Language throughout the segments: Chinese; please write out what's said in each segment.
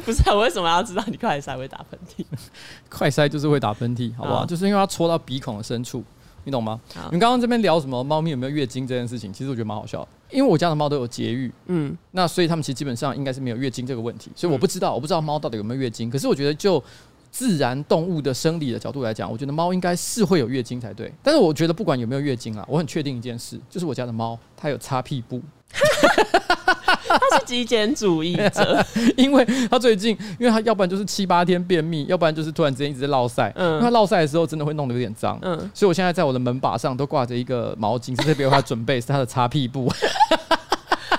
不是、啊，我为什么要知道你快塞会打喷嚏？快塞就是会打喷嚏，好不好？好，就是因为它戳到鼻孔的深处，你懂吗？好你刚刚这边聊什么猫咪有没有月经这件事情，其实我觉得蛮好笑的，因为我家的猫都有节育，嗯，那所以他们其实基本上应该是没有月经这个问题，所以我不知道，我不知道猫到底有没有月经。可是我觉得就自然动物的生理的角度来讲，我觉得猫应该是会有月经才对。但是我觉得不管有没有月经啊，我很确定一件事，就是我家的猫它有擦屁布。他是极简主义者，因为他最近，因为他要不然就是七八天便秘，要不然就是突然之间一直在落晒。嗯，因为他落晒的时候真的会弄得有点脏。嗯，所以我现在在我的门把上都挂着一个毛巾，是特别为他准备，是他的擦屁布。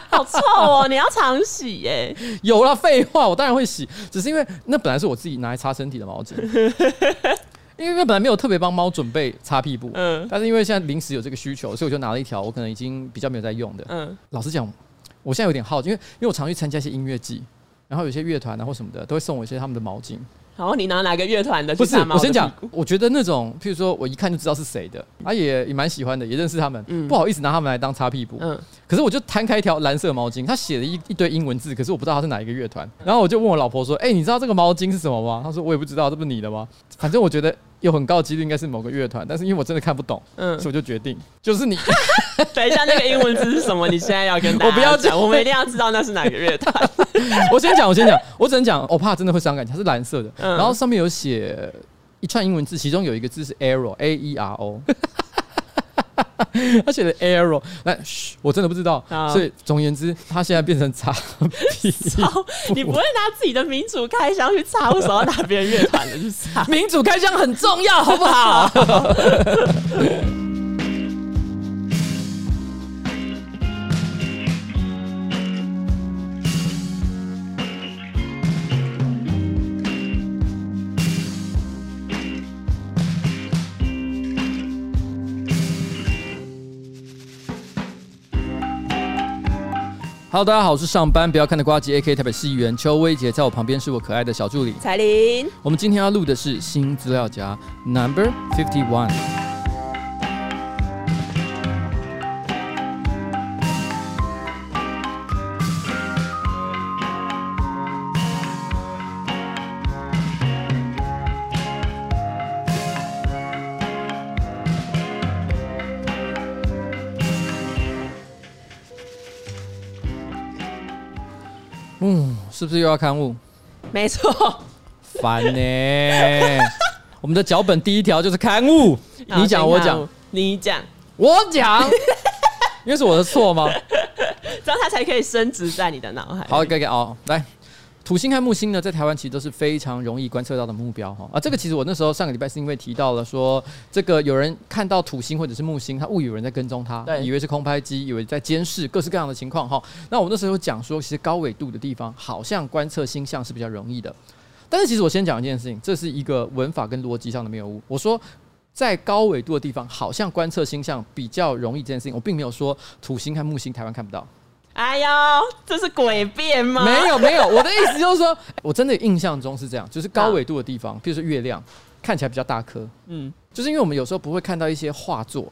好臭哦！你要常洗耶？有了，废话，我当然会洗，只是因为那本来是我自己拿来擦身体的毛巾，因为本来没有特别帮猫准备擦屁布。嗯，但是因为现在临时有这个需求，所以我就拿了一条我可能已经比较没有在用的。嗯，老实讲。我现在有点好奇，因为因为我常去参加一些音乐季，然后有些乐团啊或什么的都会送我一些他们的毛巾。然后你拿哪个乐团的？不是，我先讲，我觉得那种，譬如说我一看就知道是谁的，啊也也蛮喜欢的，也认识他们，嗯、不好意思拿他们来当擦屁股。嗯，可是我就摊开一条蓝色毛巾，他写了一一堆英文字，可是我不知道他是哪一个乐团。然后我就问我老婆说：“哎、欸，你知道这个毛巾是什么吗？”她说：“我也不知道，这不是你的吗？”反正我觉得。有很高的几率应该是某个乐团，但是因为我真的看不懂，嗯，所以我就决定就是你。等一下，那个英文字是什么？你现在要跟 我不要讲，我们一定要知道那是哪个乐团。我先讲，我先讲，我只能讲，我怕真的会伤感情。它是蓝色的，嗯、然后上面有写一串英文字，其中有一个字是 arrow，A E R O。他写的 error，来，嘘，我真的不知道。好所以总言之，他现在变成擦屁股。你不会拿自己的民主开箱去擦，为什么要拿别人乐团的去擦？民主开箱很重要，好不好 ？Hello，大家好，我是上班不要看的瓜吉 AK 台北市议员邱威杰，在我旁边是我可爱的小助理彩玲。我们今天要录的是新资料夹 Number Fifty One。是不是又要刊物？没错，烦呢。我们的脚本第一条就是刊物，你讲我讲，你讲我讲，因为是我的错吗？这样他才可以升值在你的脑海。好，给给哦，来。土星和木星呢，在台湾其实都是非常容易观测到的目标哈啊！这个其实我那时候上个礼拜是因为提到了说，这个有人看到土星或者是木星，他误以为有人在跟踪他，以为是空拍机，以为在监视各式各样的情况哈。那我那时候讲说，其实高纬度的地方好像观测星象是比较容易的。但是其实我先讲一件事情，这是一个文法跟逻辑上的谬误。我说在高纬度的地方好像观测星象比较容易这件事情，我并没有说土星和木星台湾看不到。哎呦，这是诡辩吗？没有没有，我的意思就是说，我真的印象中是这样，就是高纬度的地方，比如说月亮，看起来比较大颗，嗯，就是因为我们有时候不会看到一些画作。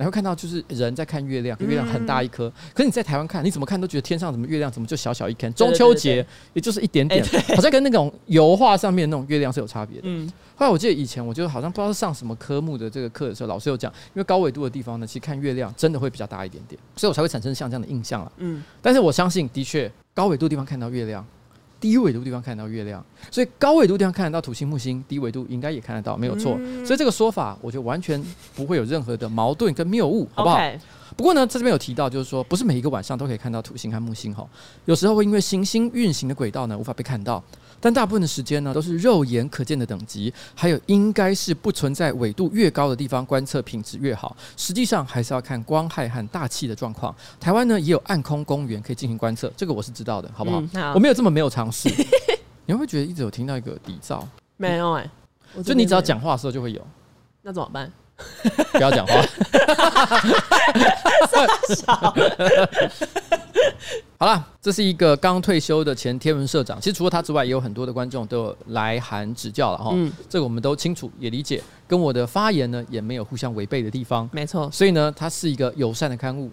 然后看到就是人在看月亮，月亮很大一颗。可是你在台湾看，你怎么看都觉得天上怎么月亮怎么就小小一颗？中秋节也就是一点点，好像跟那种油画上面那种月亮是有差别的。嗯。后来我记得以前我就好像不知道是上什么科目的这个课的时候，老师有讲，因为高纬度的地方呢，其实看月亮真的会比较大一点点，所以我才会产生像这样的印象了。嗯。但是我相信，的确高纬度地方看到月亮。低纬度地方看得到月亮，所以高纬度地方看得到土星、木星，低纬度应该也看得到，没有错。嗯、所以这个说法，我觉得完全不会有任何的矛盾跟谬误，好不好.不过呢，这边有提到，就是说不是每一个晚上都可以看到土星和木星哈，有时候会因为行星运行的轨道呢无法被看到。但大部分的时间呢，都是肉眼可见的等级，还有应该是不存在纬度越高的地方，观测品质越好。实际上还是要看光害和大气的状况。台湾呢也有暗空公园可以进行观测，这个我是知道的，好不好？嗯、好，我没有这么没有尝试。你会不会觉得一直有听到一个底噪？没有哎、欸，就你只要讲话的时候就会有。那怎么办？不要讲话。小好了，这是一个刚退休的前天文社长。其实除了他之外，也有很多的观众都有来函指教了哈。嗯，这个我们都清楚也理解，跟我的发言呢也没有互相违背的地方。没错，所以呢，它是一个友善的刊物。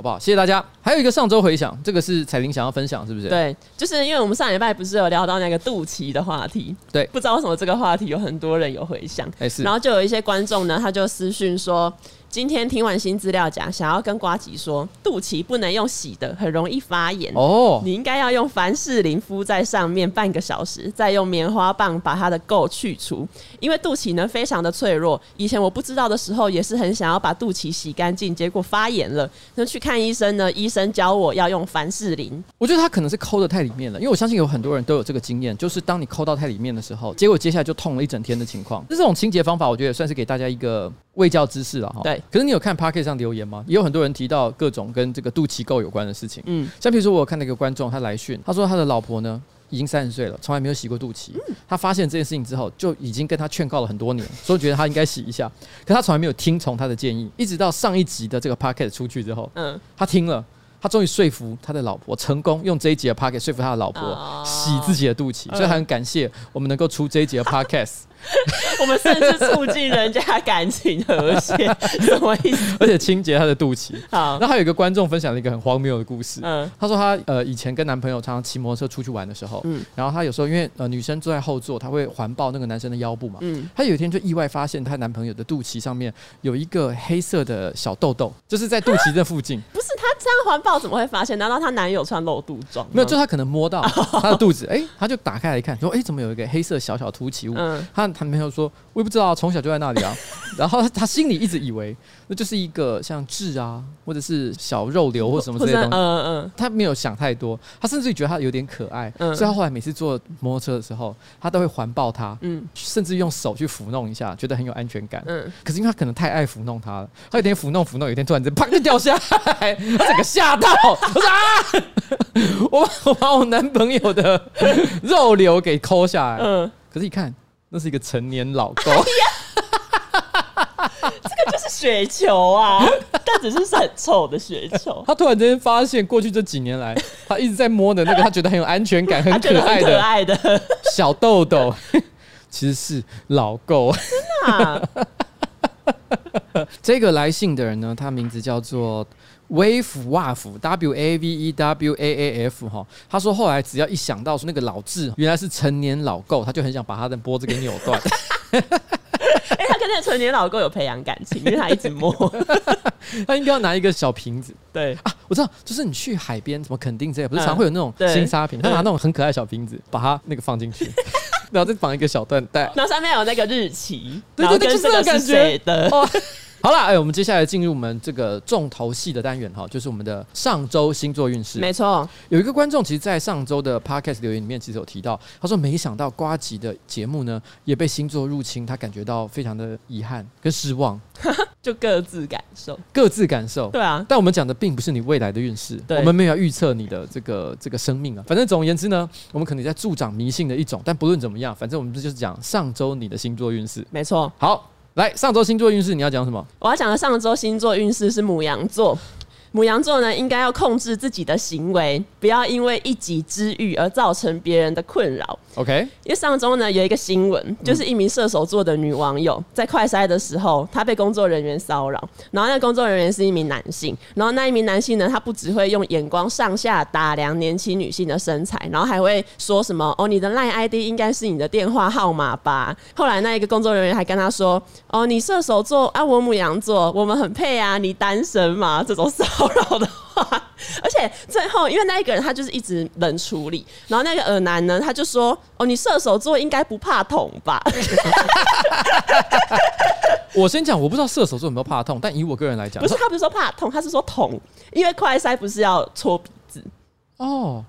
好好不好？谢谢大家。还有一个上周回想，这个是彩玲想要分享，是不是？对，就是因为我们上礼拜不是有聊到那个肚脐的话题，对，不知道为什么这个话题有很多人有回响，哎是，然后就有一些观众呢，他就私讯说。今天听完新资料讲，想要跟瓜吉说，肚脐不能用洗的，很容易发炎哦。你应该要用凡士林敷在上面半个小时，再用棉花棒把它的垢去除。因为肚脐呢非常的脆弱，以前我不知道的时候也是很想要把肚脐洗干净，结果发炎了。那去看医生呢，医生教我要用凡士林。我觉得他可能是抠的太里面了，因为我相信有很多人都有这个经验，就是当你抠到太里面的时候，结果接下来就痛了一整天的情况。这种清洁方法，我觉得也算是给大家一个。卫教知识了哈，对。可是你有看 Pocket 上留言吗？也有很多人提到各种跟这个肚脐垢有关的事情。嗯，像比如说我有看到一个观众，他来讯，他说他的老婆呢已经三十岁了，从来没有洗过肚脐。嗯。他发现这件事情之后，就已经跟他劝告了很多年，所以觉得他应该洗一下。可他从来没有听从他的建议，一直到上一集的这个 Podcast 出去之后，嗯，他听了，他终于说服他的老婆，成功用这一集的 Podcast 说服他的老婆洗自己的肚脐。所以他很感谢我们能够出这一集的 Podcast。我们甚至促进人家感情和谐，什么意思？而且清洁她的肚脐。好，那还有一个观众分享了一个很荒谬的故事。嗯，他说他呃以前跟男朋友常常骑摩托车出去玩的时候，嗯，然后他有时候因为呃女生坐在后座，他会环抱那个男生的腰部嘛，嗯，他有一天就意外发现她男朋友的肚脐上面有一个黑色的小痘痘，就是在肚脐这附近。不是他这样环抱怎么会发现？难道她男友穿露肚装？没有，就他可能摸到她的肚子，哎、欸，他就打开来一看，说哎、欸，怎么有一个黑色小小凸起物？嗯，他他男朋友说。我也不知道，从小就在那里啊。然后他心里一直以为那就是一个像痣啊，或者是小肉瘤或什么之类的东西。嗯嗯。他没有想太多，他甚至觉得他有点可爱。嗯。所以他后来每次坐摩托车的时候，他都会环抱他。嗯。甚至用手去抚弄一下，觉得很有安全感。嗯。可是因为他可能太爱抚弄他了，他有一天抚弄抚弄，有一天突然间啪就掉下来，他整个吓到。我说啊！我 我把我男朋友的肉瘤给抠下来。嗯。可是一看。那是一个成年老公，这个就是雪球啊，但只是很臭的雪球。他突然之间发现，过去这几年来，他一直在摸的那个，他觉得很有安全感、很可爱的、可爱的小豆豆，其实是老垢。真的啊？这个来信的人呢，他名字叫做。Wave Waf W A V E W A A F 哈，他说后来只要一想到说那个老字原来是成年老垢，他就很想把他的脖子给扭断。哎，他跟那个成年老垢有培养感情，因为他一直摸。他应该要拿一个小瓶子。对啊，我知道，就是你去海边，怎么肯定这些，不是常会有那种新沙瓶，他拿那种很可爱的小瓶子，把它那个放进去，然后再绑一个小缎带，然后上面有那个日期，对对对，就是这个感觉的。好了，哎，我们接下来进入我们这个重头戏的单元哈，就是我们的上周星座运势。没错，有一个观众其实，在上周的 podcast 留言里面，其实有提到，他说没想到瓜吉的节目呢，也被星座入侵，他感觉到非常的遗憾跟失望，就各自感受，各自感受。对啊，但我们讲的并不是你未来的运势，我们没有要预测你的这个这个生命啊。反正总而言之呢，我们可能在助长迷信的一种，但不论怎么样，反正我们这就是讲上周你的星座运势。没错，好。来，上周星座运势，你要讲什么？我要讲的上周星座运势是母羊座。牡羊座呢，应该要控制自己的行为，不要因为一己之欲而造成别人的困扰。OK，因为上周呢有一个新闻，就是一名射手座的女网友在快筛的时候，她被工作人员骚扰，然后那个工作人员是一名男性，然后那一名男性呢，他不只会用眼光上下打量年轻女性的身材，然后还会说什么哦，你的 LINE ID 应该是你的电话号码吧？后来那一个工作人员还跟他说哦，你射手座啊，我母羊座，我们很配啊，你单身嘛？这种骚扰的话，而且最后，因为那一个人他就是一直冷处理，然后那个耳男呢，他就说：“哦，你射手座应该不怕痛吧？” 我先讲，我不知道射手座有没有怕痛，但以我个人来讲，不是他不是说怕痛，他是说痛，因为快塞不是要搓鼻子哦。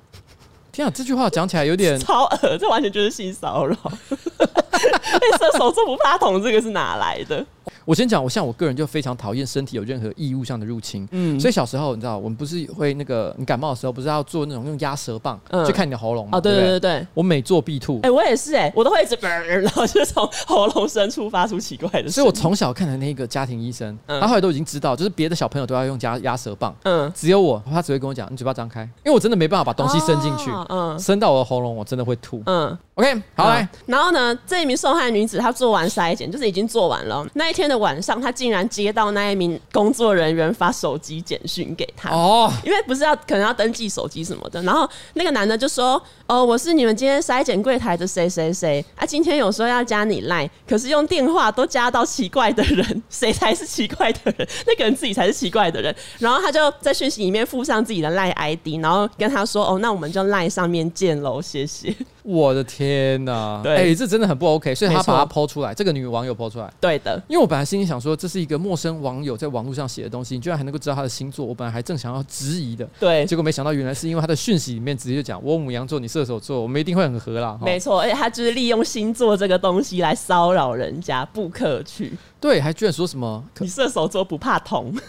天啊，这句话讲起来有点 超恶，这完全就是性骚扰。被 射手座不怕痛，这个是哪来的？我先讲，我像我个人就非常讨厌身体有任何异物上的入侵。嗯，所以小时候你知道，我们不是会那个你感冒的时候，不是要做那种用压舌棒去看你的喉咙吗？哦，对对对对，我每做必吐。哎，我也是哎，我都会一直，然后就从喉咙深处发出奇怪的声音。所以我从小看的那个家庭医生，他后来都已经知道，就是别的小朋友都要用压压舌棒，嗯，只有我，他只会跟我讲，你嘴巴张开，因为我真的没办法把东西伸进去，嗯，伸到我的喉咙，我真的会吐。嗯，OK，好来，然后呢，这一名受害。女子她做完筛检，就是已经做完了。那一天的晚上，她竟然接到那一名工作人员发手机简讯给她哦，因为不是要可能要登记手机什么的。然后那个男的就说：“哦，我是你们今天筛检柜台的谁谁谁啊，今天有说要加你 Line，可是用电话都加到奇怪的人，谁才是奇怪的人？那个人自己才是奇怪的人。”然后他就在讯息里面附上自己的 Line ID，然后跟他说：“哦，那我们就 Line 上面见喽，谢谢。”我的天呐！对，哎、欸，这真的很不 OK，所以他把它抛出来，这个女网友抛出来，对的。因为我本来心里想说，这是一个陌生网友在网络上写的东西，你居然还能够知道他的星座，我本来还正想要质疑的，对，结果没想到原来是因为他的讯息里面直接就讲我母羊座，你射手座，我们一定会很合啦。没错，而且他就是利用星座这个东西来骚扰人家，不可取。对，还居然说什么你射手座不怕痛。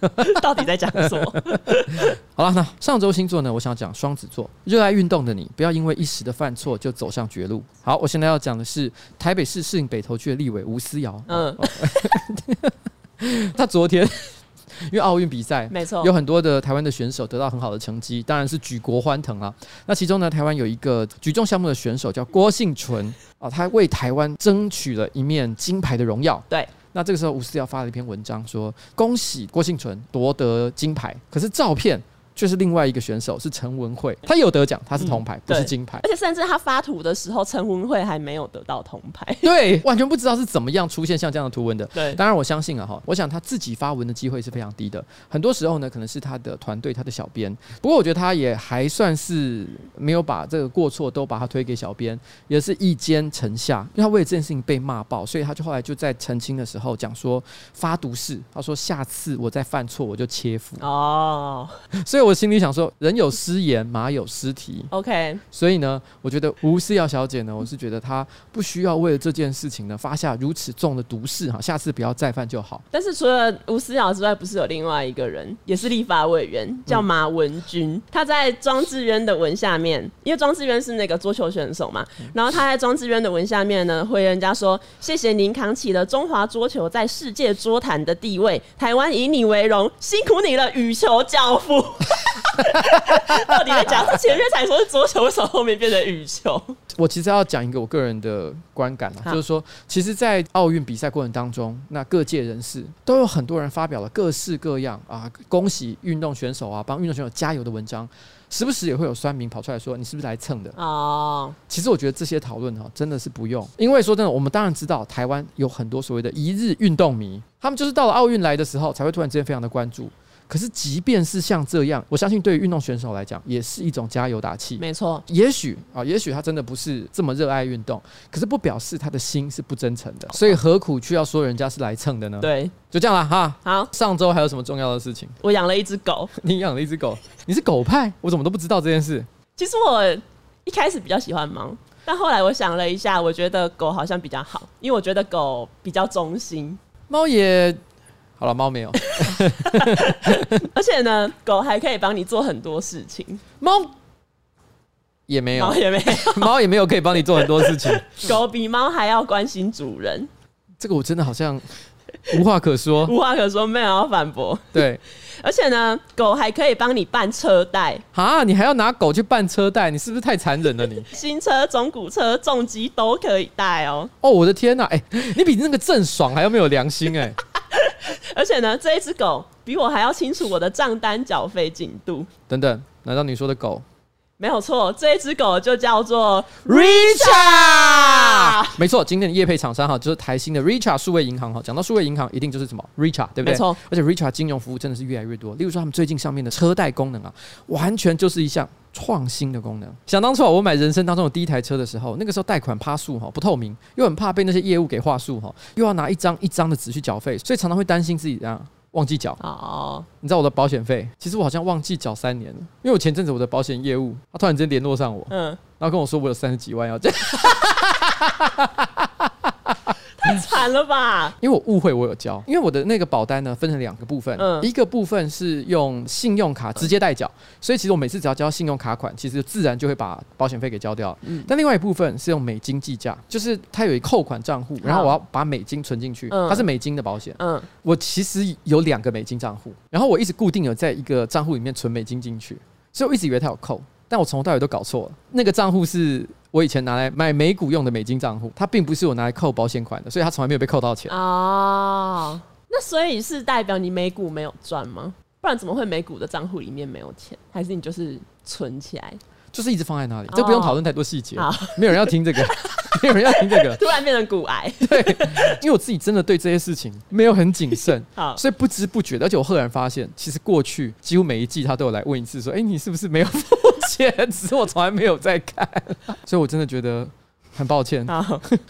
到底在讲什么？好了，那上周星座呢？我想讲双子座，热爱运动的你，不要因为一时的犯错就走向绝路。好，我现在要讲的是台北市适应北投区的立委吴思瑶。嗯，他昨天因为奥运比赛，没错，有很多的台湾的选手得到很好的成绩，当然是举国欢腾啊。那其中呢，台湾有一个举重项目的选手叫郭幸淳啊，他为台湾争取了一面金牌的荣耀。对。那这个时候，吴思瑶发了一篇文章，说恭喜郭婞淳夺得金牌。可是照片。就是另外一个选手是陈文慧，他有得奖，他是铜牌，嗯、不是金牌。而且甚至他发图的时候，陈文慧还没有得到铜牌。对，完全不知道是怎么样出现像这样的图文的。对，当然我相信啊哈，我想他自己发文的机会是非常低的。很多时候呢，可能是他的团队、他的小编。不过我觉得他也还算是没有把这个过错都把他推给小编，也是一肩承下。因为他为了这件事情被骂爆，所以他就后来就在澄清的时候讲说发毒誓，他说下次我再犯错我就切腹。哦，所以。我心里想说，人有失言，马有失蹄。OK，所以呢，我觉得吴思瑶小姐呢，我是觉得她不需要为了这件事情呢发下如此重的毒誓哈，下次不要再犯就好。但是除了吴思瑶之外，不是有另外一个人也是立法委员叫马文君，嗯、他在庄智渊的文下面，因为庄智渊是那个桌球选手嘛，然后他在庄智渊的文下面呢，回人家说：“谢谢您扛起了中华桌球在世界桌坛的地位，台湾以你为荣，辛苦你了，羽球教父。” 到底在讲？他前面才说是桌球，为什么后面变成羽球？我其实要讲一个我个人的观感啊，就是说，其实，在奥运比赛过程当中，那各界人士都有很多人发表了各式各样啊，恭喜运动选手啊，帮运动选手加油的文章，时不时也会有酸民跑出来说，你是不是来蹭的？哦，其实我觉得这些讨论哈，真的是不用，因为说真的，我们当然知道台湾有很多所谓的一日运动迷，他们就是到了奥运来的时候，才会突然之间非常的关注。可是，即便是像这样，我相信对于运动选手来讲，也是一种加油打气。没错，也许啊，也许他真的不是这么热爱运动，可是不表示他的心是不真诚的。所以何苦去要说人家是来蹭的呢？对，就这样了哈。好，上周还有什么重要的事情？我养了一只狗。你养了一只狗？你是狗派？我怎么都不知道这件事。其实我一开始比较喜欢猫，但后来我想了一下，我觉得狗好像比较好，因为我觉得狗比较忠心。猫也。好了，猫没有，而且呢，狗还可以帮你做很多事情。猫也没有，猫也没有，猫也没有可以帮你做很多事情。狗比猫还要关心主人，这个我真的好像无话可说，无话可说，没有要反驳。对，而且呢，狗还可以帮你办车贷啊！你还要拿狗去办车贷，你是不是太残忍了？你新车、中古车、重机都可以贷哦。哦，我的天哪！哎，你比那个郑爽还要没有良心哎！而且呢，这一只狗比我还要清楚我的账单缴费进度。等等，难道你说的狗？没有错，这一只狗就叫做 Richard。没错，今天的业配厂商哈，就是台新的 Richard 数位银行哈。讲到数位银行，一定就是什么 Richard 对不对？没错。而且 Richard 金融服务真的是越来越多。例如说，他们最近上面的车贷功能啊，完全就是一项创新的功能。想当初我买人生当中的第一台车的时候，那个时候贷款趴数哈不透明，又很怕被那些业务给话术哈，又要拿一张一张的纸去缴费，所以常常会担心自己这样。忘记缴哦，你知道我的保险费？其实我好像忘记缴三年了，因为我前阵子我的保险业务，他突然之间联络上我，嗯，然后跟我说我有三十几万要缴。太 惨了吧！因为我误会我有交，因为我的那个保单呢分成两个部分，嗯，一个部分是用信用卡直接代缴，所以其实我每次只要交信用卡款，其实自然就会把保险费给交掉。嗯，但另外一部分是用美金计价，就是它有一扣款账户，然后我要把美金存进去，它是美金的保险。嗯，我其实有两个美金账户，然后我一直固定有在一个账户里面存美金进去，所以我一直以为它有扣。但我从头到尾都搞错了，那个账户是我以前拿来买美股用的美金账户，它并不是我拿来扣保险款的，所以它从来没有被扣到钱。哦，那所以是代表你美股没有赚吗？不然怎么会美股的账户里面没有钱？还是你就是存起来？就是一直放在那里，这不用讨论太多细节，哦，没有人要听这个，没有人要听这个，突然变成股癌。对，因为我自己真的对这些事情没有很谨慎，好所以不知不觉的，而且我赫然发现，其实过去几乎每一季他都有来问一次，说：“哎，你是不是没有付钱？”只是我从来没有在看，所以我真的觉得很抱歉。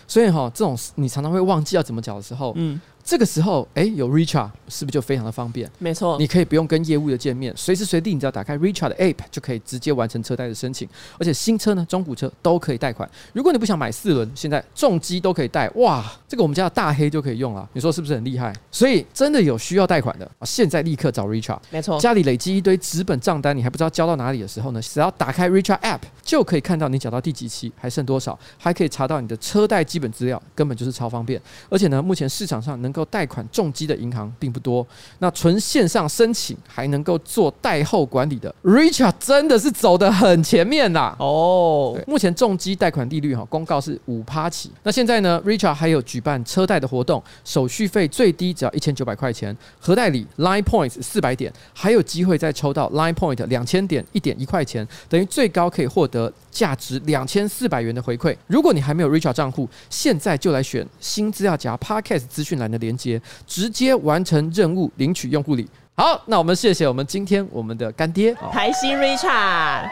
所以哈，这种你常常会忘记要怎么讲的时候，嗯。这个时候，哎，有 Richard 是不是就非常的方便？没错，你可以不用跟业务的见面，随时随地你只要打开 Richard 的 App 就可以直接完成车贷的申请。而且新车呢、中古车都可以贷款。如果你不想买四轮，现在重机都可以贷。哇，这个我们家的大黑就可以用了。你说是不是很厉害？所以真的有需要贷款的啊，现在立刻找 Richard。没错，家里累积一堆纸本账单，你还不知道交到哪里的时候呢，只要打开 Richard App 就可以看到你缴到第几期，还剩多少，还可以查到你的车贷基本资料，根本就是超方便。而且呢，目前市场上能够贷款重机的银行并不多，那纯线上申请还能够做贷后管理的，Richard 真的是走得很前面呐！哦，目前重机贷款利率哈，公告是五趴起。那现在呢，Richard 还有举办车贷的活动，手续费最低只要一千九百块钱，核代理 Line Points 四百点，还有机会再抽到 Line Point 两千点一点一块钱，等于最高可以获得价值两千四百元的回馈。如果你还没有 Richard 账户，现在就来选新资料夹 Podcast 资讯栏的连接，直接完成任务，领取用户礼。好，那我们谢谢我们今天我们的干爹台新 Richard。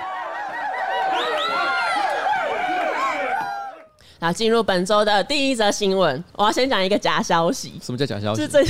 然后进入本周的第一则新闻，我要先讲一个假消息。什么叫假消息？是最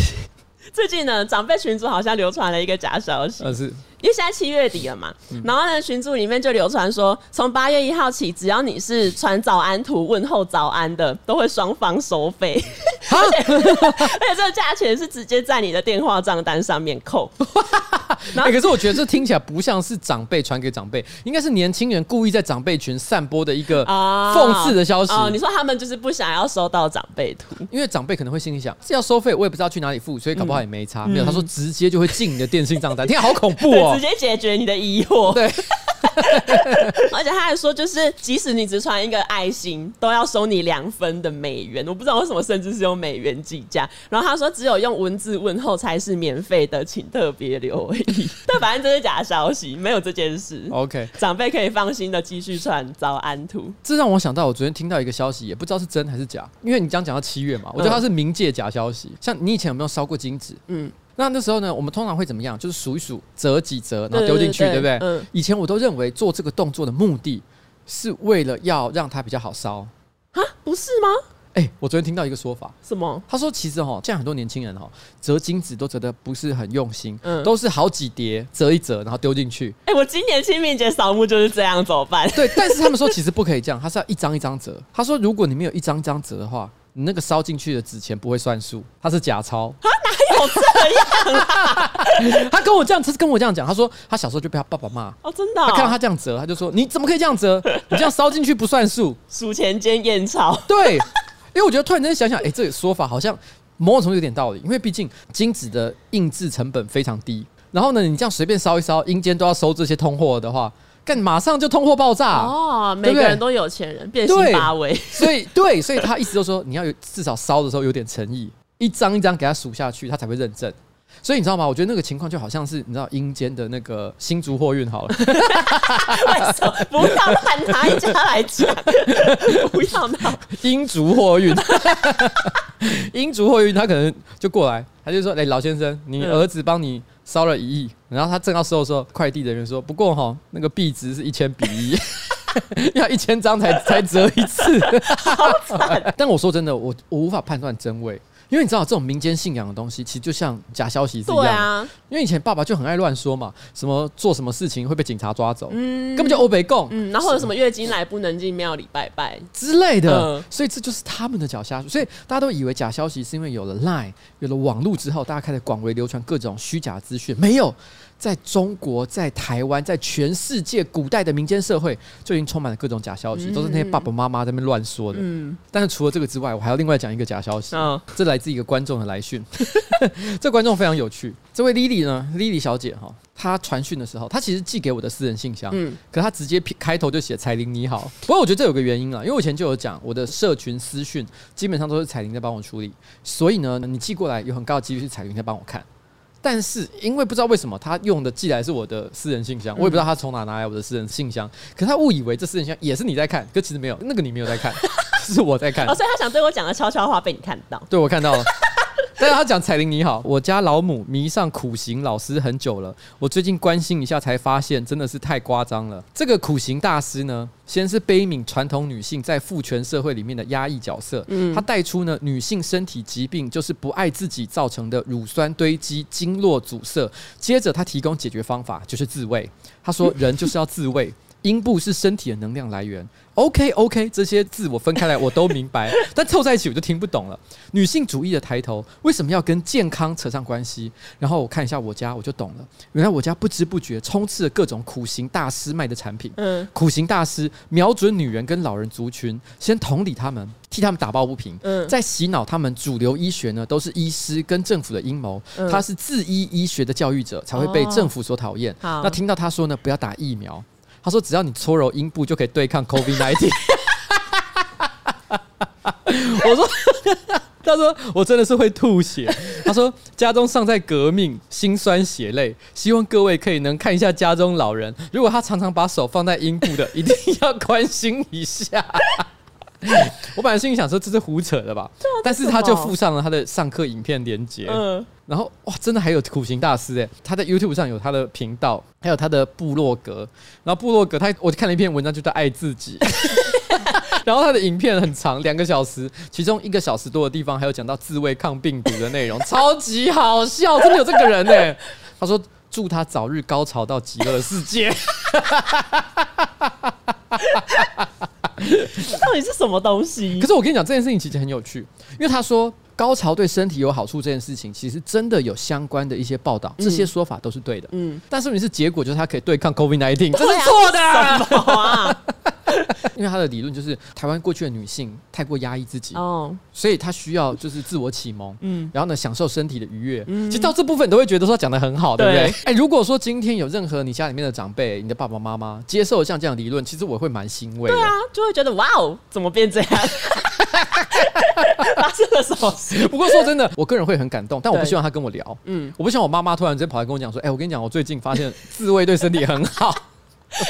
最近呢，长辈群组好像流传了一个假消息。呃，是。因为现在七月底了嘛，然后呢，群组里面就流传说，从八月一号起，只要你是传早安图问候早安的，都会双方收费，而且 而且这个价钱是直接在你的电话账单上面扣。可是我觉得这听起来不像是长辈传给长辈，应该是年轻人故意在长辈群散播的一个讽刺的消息。哦，你说他们就是不想要收到长辈图，因为长辈可能会心里想，是要收费，我也不知道去哪里付，所以搞不好也没差。嗯、没有，他说直接就会进你的电信账单，听起来好恐怖哦。直接解决你的疑惑。对，而且他还说，就是即使你只传一个爱心，都要收你两分的美元。我不知道为什么，甚至是用美元计价。然后他说，只有用文字问候才是免费的，请特别留意。但反正这是假消息，没有这件事。OK，长辈可以放心的继续传早安图。这让我想到，我昨天听到一个消息，也不知道是真还是假。因为你刚讲到七月嘛，我觉得它是冥界假消息。像你以前有没有烧过金纸？嗯。那那时候呢，我们通常会怎么样？就是数一数，折几折，然后丢进去，对，不对？嗯。以前我都认为做这个动作的目的是为了要让它比较好烧。啊，不是吗？哎、欸，我昨天听到一个说法，什么？他说其实哈，现在很多年轻人哈，折金纸都折的不是很用心，嗯，都是好几叠折一折，然后丢进去。哎、欸，我今年清明节扫墓就是这样，怎么办？对，但是他们说其实不可以这样，他是要一张一张折。他说如果你没有一张一张折的话，你那个烧进去的纸钱不会算数，它是假钞。啊，哪有这样啊？他跟我这样，他是跟我这样讲。他说他小时候就被他爸爸骂。哦，真的、哦。他看到他这样折，他就说你怎么可以这样折？你这样烧进去不算数，数钱兼验钞。对，因为我觉得突然间想想，哎、欸，这个说法好像某种程度有点道理。因为毕竟金子的印制成本非常低，然后呢，你这样随便烧一烧，阴间都要收这些通货的话。干，马上就通货爆炸哦！每个人都有钱人，变辛巴威。所以对，所以他意思就是说，你要有至少烧的时候有点诚意，一张一张给他数下去，他才会认证。所以你知道吗？我觉得那个情况就好像是你知道阴间的那个新竹货运好了。为什么不要换哪一家来讲？不要闹 阴竹货运，阴竹货运他可能就过来，他就说：“哎，老先生，你儿子帮你。”烧了一亿，然后他正要收的时候，快递的人说：“不过哈，那个币值是一千比一，要一千张才才折一次。”好惨！但我说真的，我我无法判断真伪。因为你知道这种民间信仰的东西，其实就像假消息是一样。对啊，因为以前爸爸就很爱乱说嘛，什么做什么事情会被警察抓走，嗯，根本就欧北共，嗯，然后有什么月经来不能进庙里拜拜。之类的，嗯，所以这就是他们的假消息。所以大家都以为假消息是因为有了 Line，有了网络之后，大家开始广为流传各种虚假资讯。没有，在中国、在台湾、在全世界古代的民间社会，就已经充满了各种假消息，都是那些爸爸妈妈在那边乱说的。嗯，但是除了这个之外，我还要另外讲一个假消息。嗯，这来自一个观众的来讯，这观众非常有趣。这位 Lily 呢，Lily 小姐哈，她传讯的时候，她其实寄给我的私人信箱，嗯，可她直接开头就写彩铃你好。不过我觉得这有个原因啊，因为我以前就有讲，我的社群私讯基本上都是彩铃在帮我处理，所以呢，你寄过来有很高的几率是彩铃在帮我看。但是因为不知道为什么他用的寄来是我的私人信箱，我也不知道他从哪拿来我的私人信箱，可是他误以为这私人信箱也是你在看，可其实没有，那个你没有在看，是我在看。哦，所以他想对我讲的悄悄话被你看到，对我看到了。但是他讲彩玲你好，我家老母迷上苦行老师很久了，我最近关心一下才发现真的是太夸张了。这个苦行大师呢，先是悲悯传统女性在父权社会里面的压抑角色，嗯，他带出呢女性身体疾病就是不爱自己造成的乳酸堆积、经络阻塞。接着他提供解决方法，就是自慰。他说人就是要自慰。阴部是身体的能量来源。OK OK，这些字我分开来我都明白，但凑在一起我就听不懂了。女性主义的抬头为什么要跟健康扯上关系？然后我看一下我家，我就懂了。原来我家不知不觉充斥着各种苦行大师卖的产品。嗯，苦行大师瞄准女人跟老人族群，先同理他们，替他们打抱不平，嗯，再洗脑他们。主流医学呢，都是医师跟政府的阴谋。他是自医医学的教育者，才会被政府所讨厌。那听到他说呢，不要打疫苗。他说：“只要你搓揉阴部，就可以对抗 COVID-19。”我说：“ 他说我真的是会吐血。”他说：“家中尚在革命，心酸血泪，希望各位可以能看一下家中老人，如果他常常把手放在阴部的，一定要关心一下。” 我本来心里想说这是胡扯的吧，但是他就附上了他的上课影片连接。嗯。然后哇，真的还有苦行大师诶，他在 YouTube 上有他的频道，还有他的部落格。然后部落格他，我看了一篇文章，就叫爱自己。然后他的影片很长，两个小时，其中一个小时多的地方还有讲到自慰抗病毒的内容，超级好笑，真的有这个人呢。他说祝他早日高潮到极乐世界。到底是什么东西？可是我跟你讲，这件事情其实很有趣，因为他说。高潮对身体有好处这件事情，其实真的有相关的一些报道，这些说法都是对的。嗯，但是你是结果就是它可以对抗 COVID-19，这是错的。什么啊？因为他的理论就是台湾过去的女性太过压抑自己，哦，所以她需要就是自我启蒙，嗯，然后呢享受身体的愉悦。嗯，其实到这部分你都会觉得说讲的很好，对不对？哎，如果说今天有任何你家里面的长辈，你的爸爸妈妈接受像这样的理论，其实我会蛮欣慰的。对啊，就会觉得哇哦，怎么变这样？发生了什么事？不过说真的，我个人会很感动，但我不希望他跟我聊。嗯，我不希望我妈妈突然之间跑来跟我讲说：“哎，我跟你讲，我最近发现自慰对身体很好。”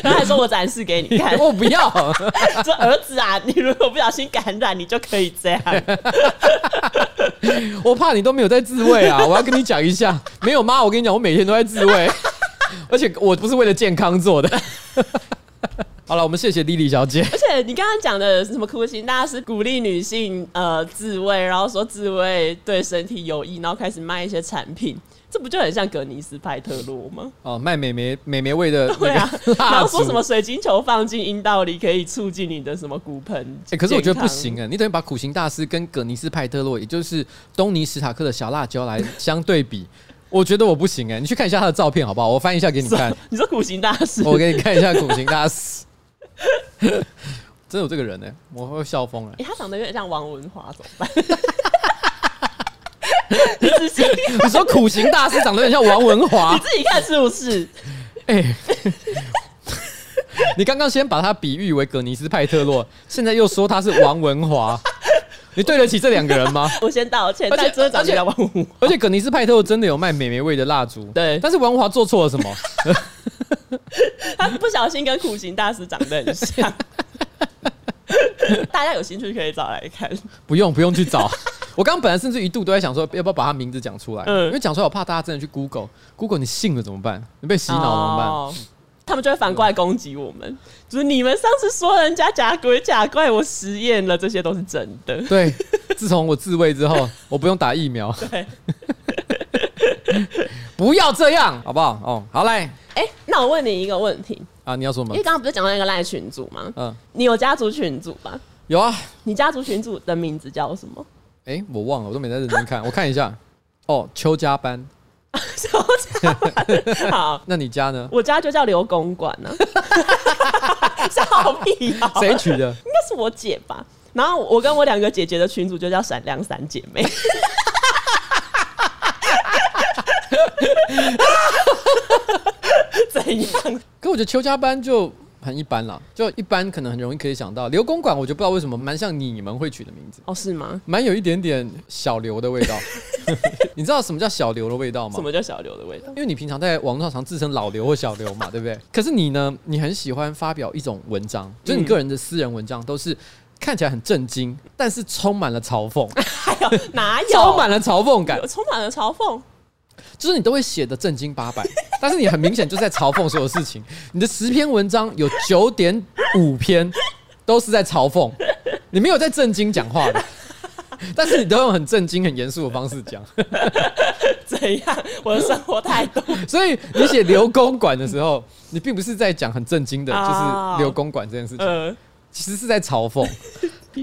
然后还说我展示给你看，我不要。说儿子啊，你如果不小心感染，你就可以这样。我怕你都没有在自慰啊！我要跟你讲一下，没有妈，我跟你讲，我每天都在自慰，而且我不是为了健康做的。好了，我们谢谢莉莉小姐。而且你刚刚讲的什么苦行大师鼓励女性呃自慰，然后说自慰对身体有益，然后开始卖一些产品，这不就很像葛尼斯派特洛吗？哦，卖美眉美眉味的对啊，然后说什么水晶球放进阴道里可以促进你的什么骨盆？哎、欸，可是我觉得不行啊！你等于把苦行大师跟葛尼斯派特洛，也就是东尼史塔克的小辣椒来相对比。我觉得我不行哎、欸，你去看一下他的照片好不好？我翻一下给你看。你说苦行大师，我给你看一下苦行大师。真有这个人呢、欸，我会笑疯了。他长得有点像王文华，怎么办？你说苦行大师长得有点像王文华，你自己看是不是？哎、欸，你刚刚先把他比喻为葛尼斯派特洛，现在又说他是王文华。你对得起这两个人吗？我先道歉。而且真的长得像王文华，而且葛尼斯派特洛真的有卖美眉味的蜡烛。对，但是王文华做错了什么？他不小心跟苦行大师长得很像。大家有兴趣可以找来看。不用不用去找。我刚刚本来甚至一度都在想说，要不要把他名字讲出来？嗯，因为讲出来我怕大家真的去 Google，Google Google 你信了怎么办？你被洗脑怎么办？哦他们就会反过来攻击我们，就是你们上次说人家假鬼假怪，我实验了，这些都是真的。对，自从我自慰之后，我不用打疫苗。对，不要这样，好不好？哦，好嘞。哎、欸，那我问你一个问题啊，你要说什么？因为刚刚不是讲到那个赖群组吗？嗯，你有家族群组吧？有啊。你家族群组的名字叫什么？哎、欸，我忘了，我都没在认真看，我看一下。哦，邱家班。邱家班。好，那你家呢？我家就叫刘公馆呢。笑屁啊！谁取的？应该是我姐吧。然后我跟我两个姐姐的群主就叫闪亮三姐妹。怎样？可我觉得邱家班就很一般啦，就一般，可能很容易可以想到刘公馆，我就不知道为什么蛮像你们会取的名字哦，是吗？蛮有一点点小刘的味道。你知道什么叫小刘的味道吗？什么叫小刘的味道？因为你平常在网络上常自称老刘或小刘嘛，对不对？可是你呢？你很喜欢发表一种文章，就是你个人的私人文章，都是看起来很震惊，但是充满了嘲讽。还有 哪有？充满了嘲讽感，充满了嘲讽。就是你都会写的正经八百，但是你很明显就是在嘲讽所有事情。你的十篇文章有九点五篇都是在嘲讽，你没有在正经讲话的，但是你都用很正经、很严肃的方式讲。怎样？我的生活态度。所以你写刘公馆的时候，你并不是在讲很正经的，就是刘公馆这件事情，其实是在嘲讽。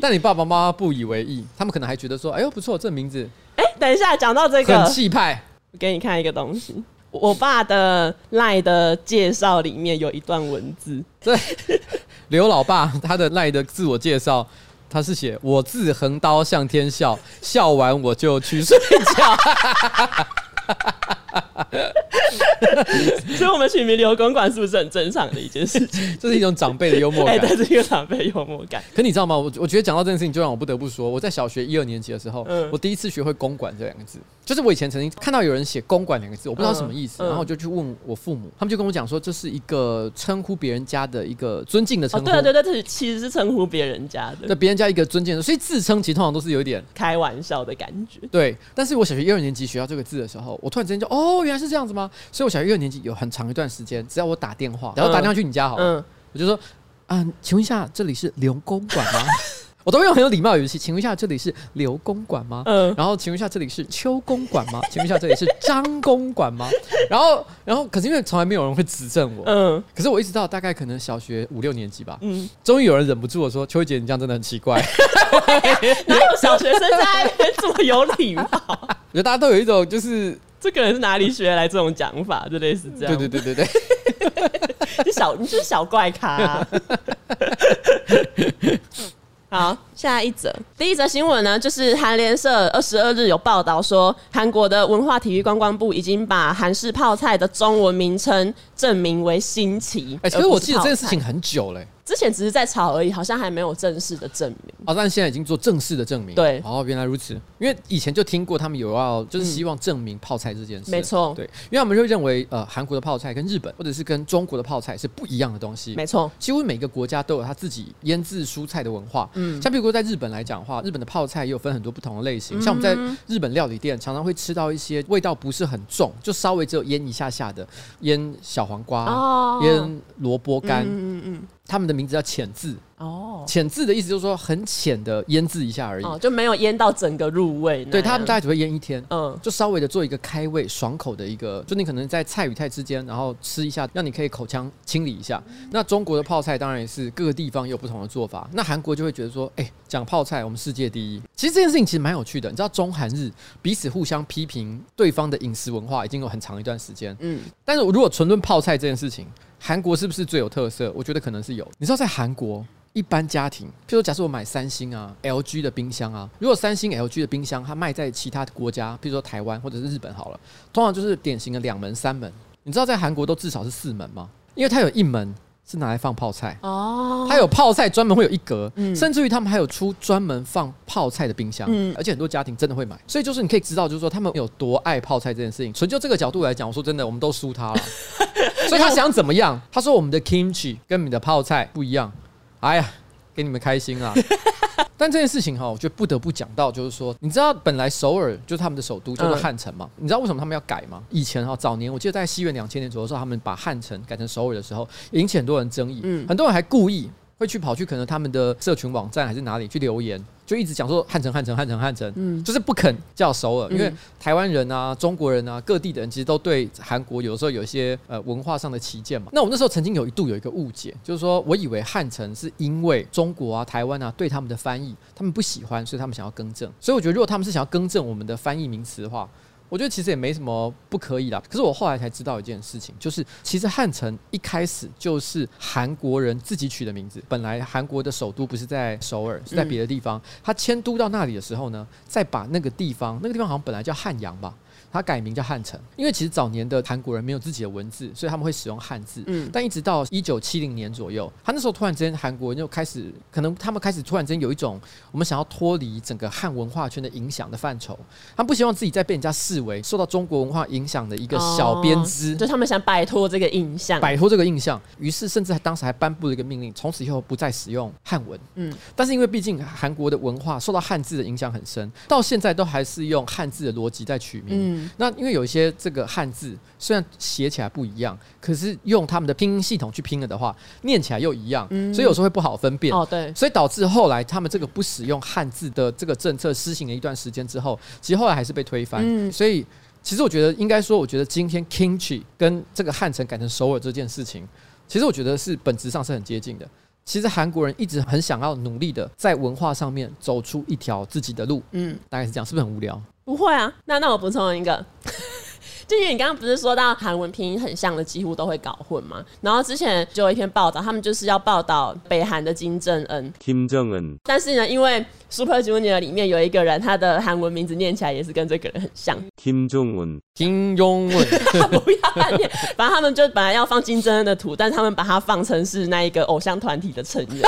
但你爸爸妈妈不以为意，他们可能还觉得说：“哎呦，不错，这名字。”哎，等一下，讲到这个，很气派。我给你看一个东西，我爸的赖的介绍里面有一段文字。对，刘老爸他的赖的自我介绍，他是写“我自横刀向天笑，笑完我就去睡觉。” 所以，我们取名刘公馆是不是很正常的一件事情？这是一种长辈的幽默感，对，这是一个长辈幽默感。可你知道吗？我我觉得讲到这件事情，就让我不得不说，我在小学一二年级的时候，嗯、我第一次学会“公馆”这两个字，就是我以前曾经看到有人写“公馆”两个字，我不知道什么意思，然后我就去问我父母，他们就跟我讲说，这是一个称呼别人家的一个尊敬的称呼。哦、对对对，这其实是称呼别人家的，对别人家一个尊敬的，所以自称其实通常都是有一点开玩笑的感觉。对，但是我小学一二年级学到这个字的时候，我突然之间就哦，原来是这样子吗？所以我小学六年级有很长一段时间，只要我打电话，然后打电话去你家好了，嗯、我就说，啊、呃，请问一下，这里是刘公馆吗？我都会用很有礼貌的语气，请问一下，这里是刘公馆吗？嗯，然后请问一下，这里是邱公馆吗？请问一下，这里是张公馆吗？然后，然后，可是因为从来没有人会指正我，嗯，可是我一直到大概可能小学五六年级吧，嗯，终于有人忍不住我，说：“邱一杰，你这样真的很奇怪，哪有小学生在那边这么有礼貌？”我觉得大家都有一种就是。这个人是哪里学来这种讲法？就类似这样。对对对对对，你小你就是小怪咖啊。好，下一则，第一则新闻呢，就是韩联社二十二日有报道说，韩国的文化体育观光部已经把韩式泡菜的中文名称证明为新奇。哎、欸，其实我记得这件事情很久了、欸。之前只是在吵而已，好像还没有正式的证明。哦，但现在已经做正式的证明。对，哦，原来如此。因为以前就听过他们有要，就是希望证明泡菜这件事。没错，对，因为我们就认为，呃，韩国的泡菜跟日本或者是跟中国的泡菜是不一样的东西。没错，几乎每个国家都有他自己腌制蔬菜的文化。嗯，像比如说在日本来讲的话，日本的泡菜也有分很多不同的类型。像我们在日本料理店常常会吃到一些味道不是很重，就稍微只有腌一下下的腌小黄瓜、腌萝卜干。嗯嗯。他们的名字叫浅渍哦，浅渍的意思就是说很浅的腌制一下而已，哦，就没有腌到整个入味。对，他们大概只会腌一天，嗯，就稍微的做一个开胃爽口的一个，就你可能在菜与菜之间，然后吃一下，让你可以口腔清理一下。那中国的泡菜当然也是各个地方有不同的做法。那韩国就会觉得说，哎，讲泡菜我们世界第一。其实这件事情其实蛮有趣的，你知道中韩日彼此互相批评对方的饮食文化已经有很长一段时间，嗯，但是如果纯论泡菜这件事情。韩国是不是最有特色？我觉得可能是有。你知道，在韩国一般家庭，譬如说，假设我买三星啊、LG 的冰箱啊，如果三星、LG 的冰箱它卖在其他的国家，譬如说台湾或者是日本好了，通常就是典型的两门、三门。你知道在韩国都至少是四门吗？因为它有一门。是拿来放泡菜哦，它有泡菜专门会有一格，嗯、甚至于他们还有出专门放泡菜的冰箱，嗯、而且很多家庭真的会买，所以就是你可以知道，就是说他们有多爱泡菜这件事情。纯就这个角度来讲，我说真的，我们都输他了。所以他想怎么样？他说我们的 kimchi 跟你的泡菜不一样。哎呀，给你们开心啊！但这件事情哈，我觉得不得不讲到，就是说，你知道本来首尔就是他们的首都叫做汉城嘛？你知道为什么他们要改吗？以前哈，早年我记得在西元两千年左右的时候，他们把汉城改成首尔的时候，引起很多人争议，嗯，很多人还故意。会去跑去可能他们的社群网站还是哪里去留言，就一直讲说汉城汉城汉城汉城，嗯，就是不肯叫首尔，因为台湾人啊、中国人啊、各地的人其实都对韩国有的时候有一些呃文化上的歧见嘛。那我那时候曾经有一度有一个误解，就是说我以为汉城是因为中国啊、台湾啊对他们的翻译他们不喜欢，所以他们想要更正。所以我觉得如果他们是想要更正我们的翻译名词的话。我觉得其实也没什么不可以啦。可是我后来才知道一件事情，就是其实汉城一开始就是韩国人自己取的名字。本来韩国的首都不是在首尔，是在别的地方。他迁都到那里的时候呢，再把那个地方，那个地方好像本来叫汉阳吧。它改名叫汉城，因为其实早年的韩国人没有自己的文字，所以他们会使用汉字。嗯，但一直到一九七零年左右，他那时候突然之间，韩国人就开始，可能他们开始突然之间有一种，我们想要脱离整个汉文化圈的影响的范畴，他们不希望自己再被人家视为受到中国文化影响的一个小编织，就他们想摆脱这个印象，摆脱这个印象，于是甚至还当时还颁布了一个命令，从此以后不再使用汉文。嗯，但是因为毕竟韩国的文化受到汉字的影响很深，到现在都还是用汉字的逻辑在取名。嗯，那因为有一些。这个汉字虽然写起来不一样，可是用他们的拼音系统去拼了的话，念起来又一样，嗯、所以有时候会不好分辨。哦，对，所以导致后来他们这个不使用汉字的这个政策施行了一段时间之后，其实后来还是被推翻。嗯、所以其实我觉得应该说，我觉得今天 Kimchi 跟这个汉城改成首尔这件事情，其实我觉得是本质上是很接近的。其实韩国人一直很想要努力的在文化上面走出一条自己的路。嗯，大概是这样，是不是很无聊？不会啊，那那我补充一个。就因为你刚刚不是说到韩文拼音很像的，几乎都会搞混吗？然后之前就有一篇报道，他们就是要报道北韩的金正恩。金正恩。但是呢，因为 Super Junior 里面有一个人，他的韩文名字念起来也是跟这个人很像。金正恩。金正恩。不要乱念。反正他们就本来要放金正恩的图，但是他们把它放成是那一个偶像团体的成员。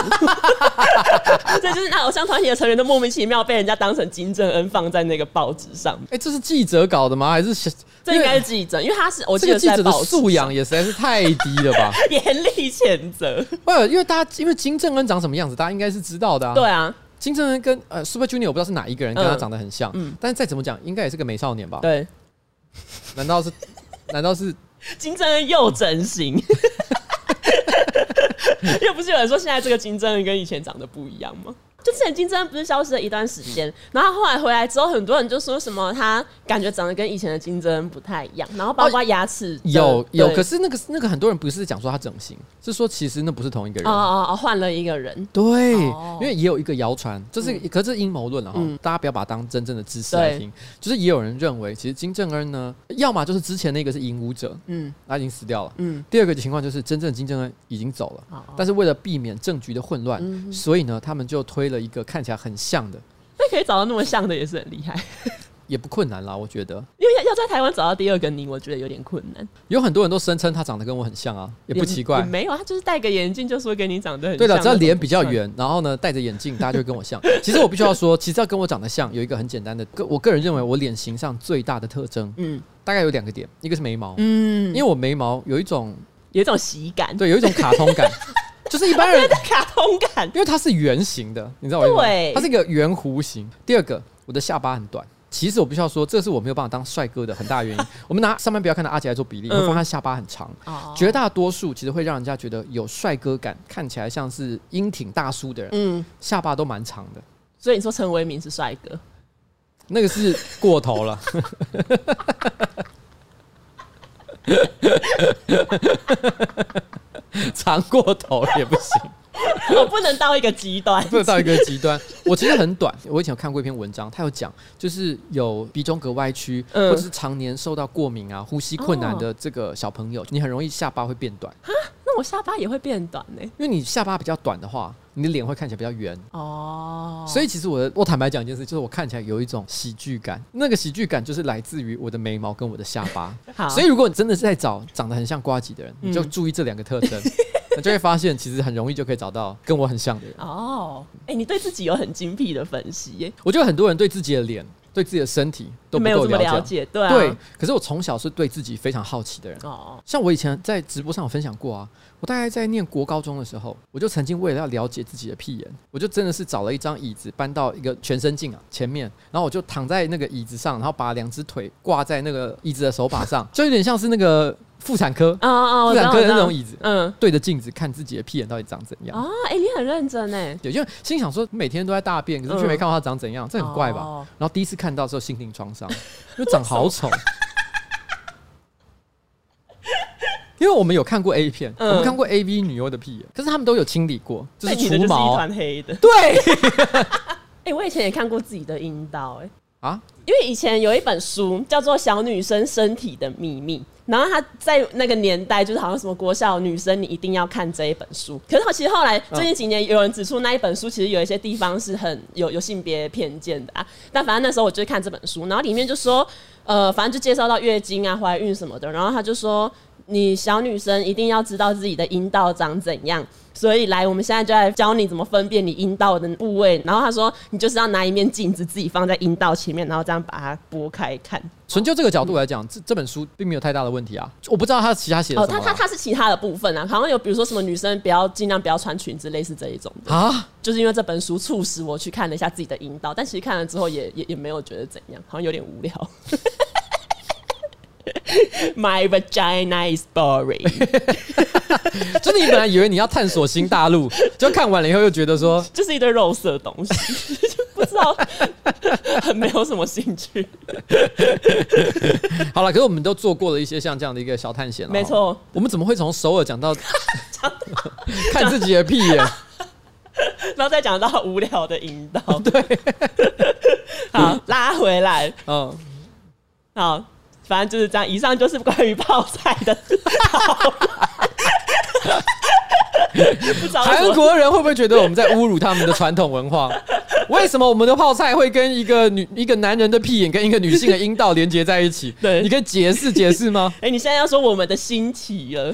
这就是那偶像团体的成员都莫名其妙被人家当成金正恩放在那个报纸上。哎、欸，这是记者搞的吗？还是？这应该是记者，因为他是我记得记者的素养也实在是太低了吧？严厉谴责。不，因为大家因为金正恩长什么样子，大家应该是知道的啊。对啊，金正恩跟呃 Super Junior 我不知道是哪一个人跟他长得很像，嗯，但是再怎么讲，应该也是个美少年吧？对。难道是？难道是 金正恩又整形？又不是有人说现在这个金正恩跟以前长得不一样吗？就之前金正恩不是消失了一段时间，然后后来回来之后，很多人就说什么他感觉长得跟以前的金正恩不太一样，然后包括牙齿、哦、有有，可是那个那个很多人不是讲说他整形，是说其实那不是同一个人。哦哦哦，换了一个人。对，哦、因为也有一个谣传，就是、嗯、可是阴谋论了哈，大家不要把它当真正的知识来听。就是也有人认为，其实金正恩呢，要么就是之前那个是影武者，嗯，他已经死掉了，嗯。第二个情况就是真正的金正恩已经走了，哦、但是为了避免政局的混乱，嗯、所以呢，他们就推了。一个看起来很像的，那可以找到那么像的也是很厉害，也不困难啦，我觉得。因为要要在台湾找到第二个你，我觉得有点困难。有很多人都声称他长得跟我很像啊，也不奇怪。没有，他就是戴个眼镜就说跟你长得很像。对的，只要脸比较圆，然后呢戴着眼镜，大家就会跟我像。其实我必须要说，其实要跟我长得像，有一个很简单的，个我个人认为我脸型上最大的特征，嗯，大概有两个点，一个是眉毛，嗯，因为我眉毛有一种有一种喜感，对，有一种卡通感。就是一般人的卡通感，因为它是圆形的，你知道吗？对，它是一个圆弧形。第二个，我的下巴很短。其实我必须要说，这是我没有办法当帅哥的很大原因。我们拿上班不要看到阿杰来做比例，会发现他下巴很长。绝大多数其实会让人家觉得有帅哥感，看起来像是英挺大叔的人，嗯，下巴都蛮长的。所以你说陈为民是帅哥，那个是过头了。长过头也不行，我不能到一个极端，不能到一个极端。我其实很短，我以前有看过一篇文章，他有讲，就是有鼻中隔歪曲，或者是常年受到过敏啊、呼吸困难的这个小朋友，你很容易下巴会变短。哈，那我下巴也会变短呢？因为你下巴比较短的话。你的脸会看起来比较圆哦，所以其实我的我坦白讲一件事，就是我看起来有一种喜剧感，那个喜剧感就是来自于我的眉毛跟我的下巴。好，所以如果你真的是在找长得很像瓜吉的人，你就注意这两个特征，你就会发现其实很容易就可以找到跟我很像的人。哦，哎，你对自己有很精辟的分析耶？我觉得很多人对自己的脸。对自己的身体都没有这么了解，对、啊、对。可是我从小是对自己非常好奇的人。哦，像我以前在直播上有分享过啊，我大概在念国高中的时候，我就曾经为了要了解自己的屁眼，我就真的是找了一张椅子搬到一个全身镜啊前面，然后我就躺在那个椅子上，然后把两只腿挂在那个椅子的手把上，就有点像是那个。妇产科啊啊，妇产科的那种椅子，嗯，对着镜子看自己的屁眼到底长怎样啊？哎，你很认真哎，对，因为心想说每天都在大便，可是却没看到它长怎样，这很怪吧？然后第一次看到之后心灵创伤，因为长好丑。因为我们有看过 A 片，我们看过 AV 女优的屁眼，可是他们都有清理过，就是除毛，黑的。对，哎，我以前也看过自己的阴道，哎。啊？因为以前有一本书叫做《小女生身体的秘密》，然后他在那个年代就是好像什么国小女生你一定要看这一本书。可是其实后来最近几年有人指出那一本书其实有一些地方是很有有性别偏见的啊。但反正那时候我就看这本书，然后里面就说，呃，反正就介绍到月经啊、怀孕什么的，然后他就说。你小女生一定要知道自己的阴道长怎样，所以来，我们现在就来教你怎么分辨你阴道的部位。然后他说，你就是要拿一面镜子自己放在阴道前面，然后这样把它拨开看。纯就这个角度来讲，嗯、这这本书并没有太大的问题啊。我不知道他其他写的什么、他他他是其他的部分啊，好像有比如说什么女生不要尽量不要穿裙子，类似这一种的啊。就是因为这本书促使我去看了一下自己的阴道，但其实看了之后也也也没有觉得怎样，好像有点无聊。My vagina is boring。就是你本来以为你要探索新大陆，就看完了以后又觉得说，就是一堆肉色的东西，就不知道，很没有什么兴趣。好了，可是我们都做过了一些像这样的一个小探险了。没错，我们怎么会从首尔讲到看自己的屁眼，然后再讲到无聊的引导？对，好，拉回来，嗯，好。反正就是这样，以上就是关于泡菜的。韩国人会不会觉得我们在侮辱他们的传统文化？为什么我们的泡菜会跟一个女、一个男人的屁眼跟一个女性的阴道连接在一起？对，你可以解释解释吗？哎、欸，你现在要说我们的新奇了。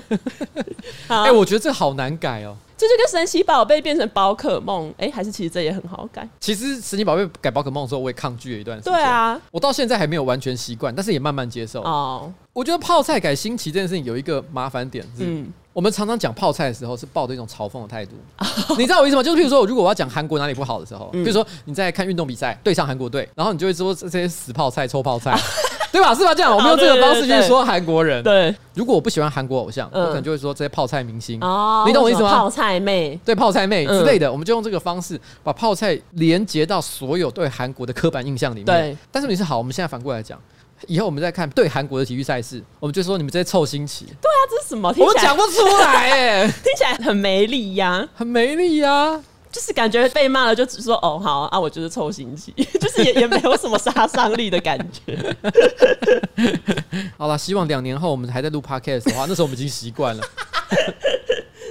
哎、欸，我觉得这好难改哦。这就跟神奇宝贝变成宝可梦，哎、欸，还是其实这也很好改。其实神奇宝贝改宝可梦的时候，我也抗拒了一段时间。对啊，我到现在还没有完全习惯，但是也慢慢接受。哦，我觉得泡菜改新奇这件事情有一个麻烦点是，嗯。我们常常讲泡菜的时候，是抱着一种嘲讽的态度。你知道我意思吗？就是譬如说，如果我要讲韩国哪里不好的时候，比如说你在看运动比赛，对上韩国队，然后你就会说这些死泡菜、臭泡菜，对吧？是吧？这样，我们用这个方式去说韩国人。对，如果我不喜欢韩国偶像，我可能就会说这些泡菜明星。哦，你懂我意思吗？泡菜妹，对，泡菜妹之类的，我们就用这个方式把泡菜连接到所有对韩国的刻板印象里面。对，但是你是好，我们现在反过来讲。以后我们再看对韩国的体育赛事，我们就说你们这些臭新奇。对啊，这是什么？我讲不出来哎，听起来很没力呀，很没力呀，就是感觉被骂了就只说哦好啊，我就是臭心机，就是也也没有什么杀伤力的感觉。好了，希望两年后我们还在录 podcast 的话，那时候我们已经习惯了。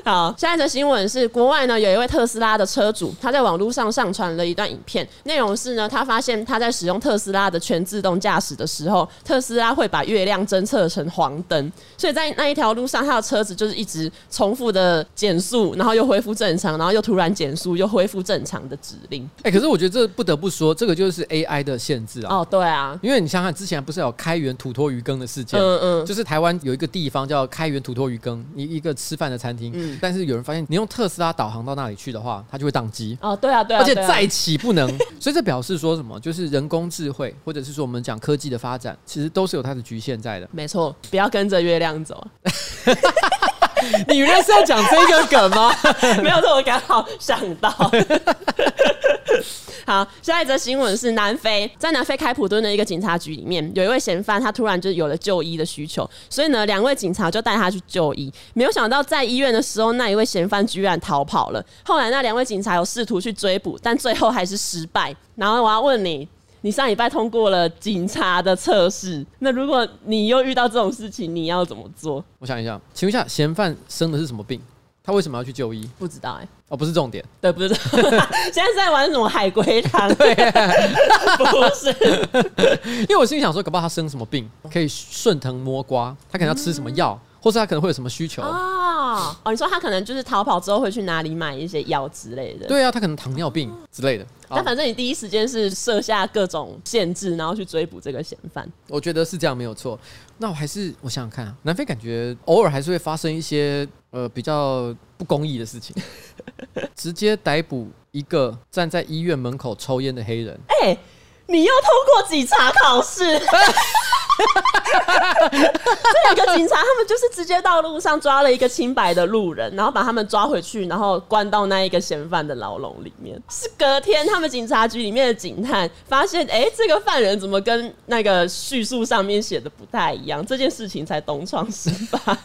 好，下一则新闻是国外呢，有一位特斯拉的车主，他在网络上上传了一段影片，内容是呢，他发现他在使用特斯拉的全自动驾驶的时候，特斯拉会把月亮侦测成黄灯，所以在那一条路上，他的车子就是一直重复的减速，然后又恢复正常，然后又突然减速，又恢复正常的指令。哎、欸，可是我觉得这不得不说，这个就是 AI 的限制啊。哦，对啊，因为你想想之前不是有开源土托鱼羹的事件？嗯嗯，就是台湾有一个地方叫开源土托鱼羹，一一个吃饭的餐厅。嗯。但是有人发现，你用特斯拉导航到那里去的话，它就会宕机。哦，对啊，对啊，而且再起不能。所以这表示说什么？就是人工智慧，或者是说我们讲科技的发展，其实都是有它的局限在的。没错，不要跟着月亮走。你原来是要讲这个梗吗？没有，这我刚好想到。好，下一则新闻是南非，在南非开普敦的一个警察局里面，有一位嫌犯，他突然就有了就医的需求，所以呢，两位警察就带他去就医。没有想到在医院的时候，那一位嫌犯居然逃跑了。后来那两位警察有试图去追捕，但最后还是失败。然后我要问你，你上礼拜通过了警察的测试，那如果你又遇到这种事情，你要怎么做？我想一下，请问一下，嫌犯生的是什么病？他为什么要去就医？不知道哎、欸，哦，不是重点，对，不是。现在是在玩什么海龟汤？对，不是。因为我心里想说，搞不好他生什么病，可以顺藤摸瓜，他可能要吃什么药，嗯、或是他可能会有什么需求哦，哦，你说他可能就是逃跑之后会去哪里买一些药之类的？对啊，他可能糖尿病之类的。但反正你第一时间是设下各种限制，然后去追捕这个嫌犯。我觉得是这样没有错。那我还是我想想看啊，南非感觉偶尔还是会发生一些呃比较不公义的事情，直接逮捕一个站在医院门口抽烟的黑人。哎、欸，你又通过警察考试？这两个警察，他们就是直接到路上抓了一个清白的路人，然后把他们抓回去，然后关到那一个嫌犯的牢笼里面。是隔天，他们警察局里面的警探发现，哎、欸，这个犯人怎么跟那个叙述上面写的不太一样？这件事情才东窗事发。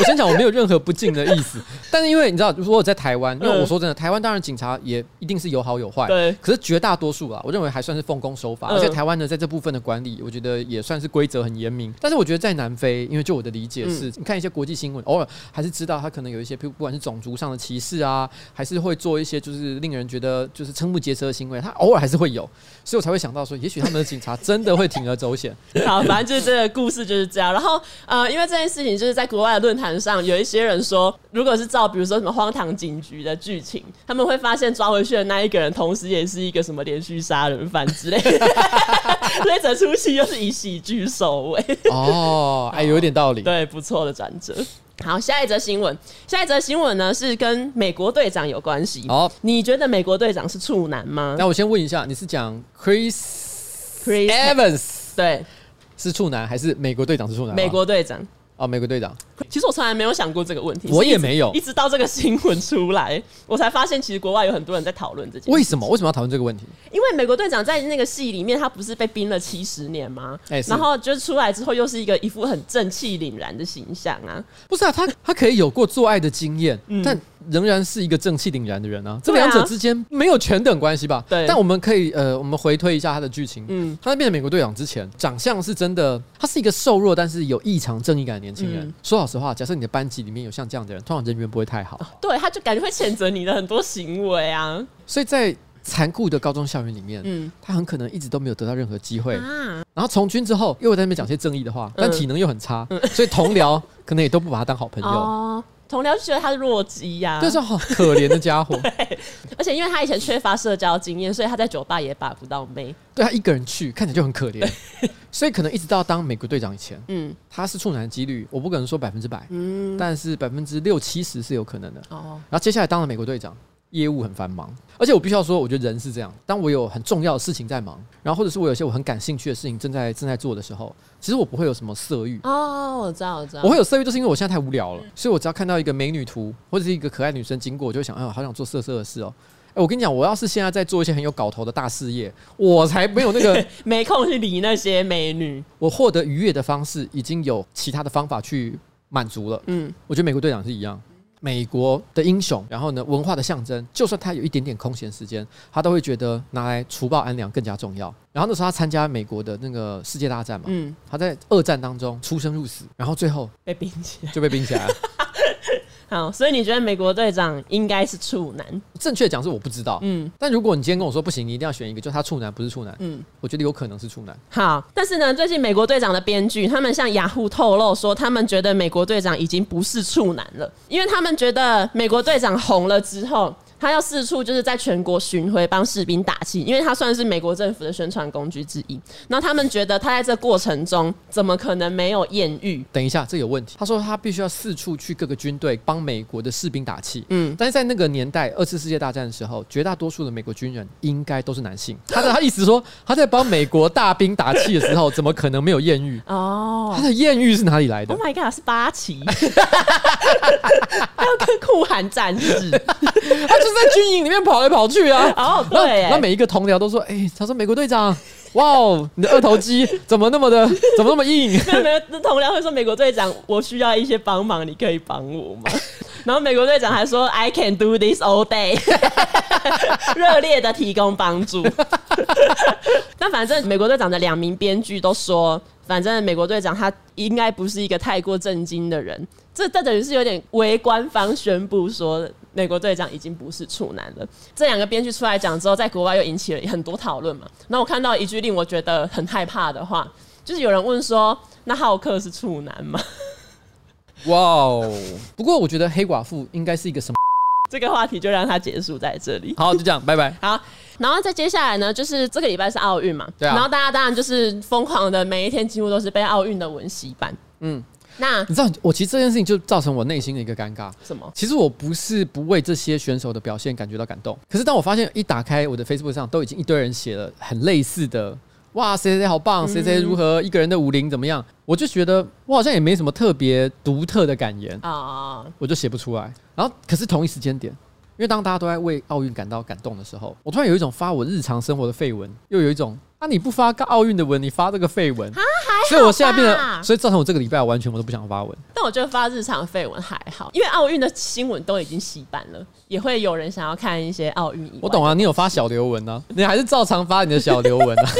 我先讲，我没有任何不敬的意思。但是因为你知道，如果我在台湾，因为我说真的，台湾当然警察也一定是有好有坏。对。可是绝大多数啊，我认为还算是奉公守法，而且台湾呢，在这部分的管理，我觉得也算是规则很严明。但是我觉得在南非，因为就我的理解是，你看一些国际新闻，偶尔还是知道他可能有一些，不管是种族上的歧视啊，还是会做一些就是令人觉得就是瞠目结舌的行为，他偶尔还是会有。所以我才会想到说，也许他们的警察真的会铤而走险。好，反正就是这个故事就是这样。然后呃，因为这件事情就是在国外的论坛上，有一些人说，如果是照比如说什么荒唐警局的剧情，他们会发现抓回去的那一个人，同时也是一个什么连续杀人犯之类的。所以整出戏又是以喜剧收尾。哦，哎，有一点道理。对，不错的转折。好，下一则新闻，下一则新闻呢是跟美国队长有关系。哦，你觉得美国队长是处男吗？那我先问一下，你是讲 Chris Chris Evans 对，是处男还是美国队长是处男？美国队长。哦，美国队长。其实我从来没有想过这个问题，我也没有，一直到这个新闻出来，我才发现其实国外有很多人在讨论这件事。为什么？为什么要讨论这个问题？因为美国队长在那个戏里面，他不是被冰了七十年吗？欸、然后就是出来之后，又是一个一副很正气凛然的形象啊。不是啊，他他可以有过做爱的经验，嗯、但仍然是一个正气凛然的人啊。这两者之间没有全等关系吧？对。但我们可以呃，我们回推一下他的剧情。嗯，他在变成美国队长之前，长相是真的，他是一个瘦弱但是有异常正义感的年轻人。嗯、说老实话，假设你的班级。里面有像这样的人，通常人缘不会太好。对，他就感觉会谴责你的很多行为啊。所以在残酷的高中校园里面，嗯，他很可能一直都没有得到任何机会。啊、然后从军之后，又在那边讲些正义的话，但体能又很差，嗯、所以同僚可能也都不把他当好朋友。哦同僚就觉得他是弱鸡呀，就是好可怜的家伙。对，而且因为他以前缺乏社交经验，所以他在酒吧也把不到妹。对，他一个人去，看起来就很可怜。所以可能一直到当美国队长以前，嗯，他是处男的几率，我不可能说百分之百，嗯，但是百分之六七十是有可能的。哦，然后接下来当了美国队长。业务很繁忙，而且我必须要说，我觉得人是这样。当我有很重要的事情在忙，然后或者是我有些我很感兴趣的事情正在正在做的时候，其实我不会有什么色欲。哦，我知道，我知道。我会有色欲，就是因为我现在太无聊了，所以我只要看到一个美女图或者是一个可爱女生经过，我就会想，哎呦，好想做色色的事哦。哎，我跟你讲，我要是现在在做一些很有搞头的大事业，我才没有那个 没空去理那些美女。我获得愉悦的方式已经有其他的方法去满足了。嗯，我觉得美国队长是一样。美国的英雄，然后呢，文化的象征，就算他有一点点空闲时间，他都会觉得拿来除暴安良更加重要。然后那时候他参加美国的那个世界大战嘛，嗯，他在二战当中出生入死，然后最后被冰起来，就被冰起来了。好，所以你觉得美国队长应该是处男？正确讲是我不知道，嗯。但如果你今天跟我说不行，你一定要选一个，就他处男不是处男，嗯，我觉得有可能是处男。好，但是呢，最近美国队长的编剧他们向雅虎透露说，他们觉得美国队长已经不是处男了，因为他们觉得美国队长红了之后。他要四处就是在全国巡回帮士兵打气，因为他算是美国政府的宣传工具之一。那他们觉得他在这过程中怎么可能没有艳遇？等一下，这有问题。他说他必须要四处去各个军队帮美国的士兵打气。嗯，但是在那个年代，二次世界大战的时候，绝大多数的美国军人应该都是男性。他的他意思说他在帮美国大兵打气的时候，怎么可能没有艳遇？哦，他的艳遇是哪里来的？Oh my god，是八旗，还有跟酷寒战士，他就。在军营里面跑来跑去啊！哦，对，那每一个同僚都说：“哎、欸，他说美国队长，哇哦，你的二头肌怎么那么的，怎么那么硬？” 没有没有，那同僚会说：“美国队长，我需要一些帮忙，你可以帮我吗？” 然后美国队长还说：“I can do this all day。”热烈的提供帮助。那反正美国队长的两名编剧都说，反正美国队长他应该不是一个太过震惊的人。这这等于是有点为官方宣布说。美国队长已经不是处男了。这两个编剧出来讲之后，在国外又引起了很多讨论嘛。那我看到一句令我觉得很害怕的话，就是有人问说：“那浩克是处男吗？”哇哦！不过我觉得黑寡妇应该是一个什么？这个话题就让它结束在这里。好，就这样，拜拜。好，然后再接下来呢，就是这个礼拜是奥运嘛，对啊。然后大家当然就是疯狂的，每一天几乎都是被奥运的文洗版。嗯。那你知道，我其实这件事情就造成我内心的一个尴尬。什么？其实我不是不为这些选手的表现感觉到感动，可是当我发现一打开我的 Facebook 上，都已经一堆人写了很类似的，哇，谁谁好棒，谁谁如何，一个人的武林怎么样，我就觉得我好像也没什么特别独特的感言啊，我就写不出来。然后，可是同一时间点，因为当大家都在为奥运感到感动的时候，我突然有一种发我日常生活的绯闻，又有一种。那、啊、你不发个奥运的文，你发这个废文，啊，还所以我现在变得，所以造成我这个礼拜完全我都不想发文。但我觉得发日常废文还好，因为奥运的新闻都已经洗版了，也会有人想要看一些奥运。我懂啊，你有发小流文呢、啊，你还是照常发你的小流文啊。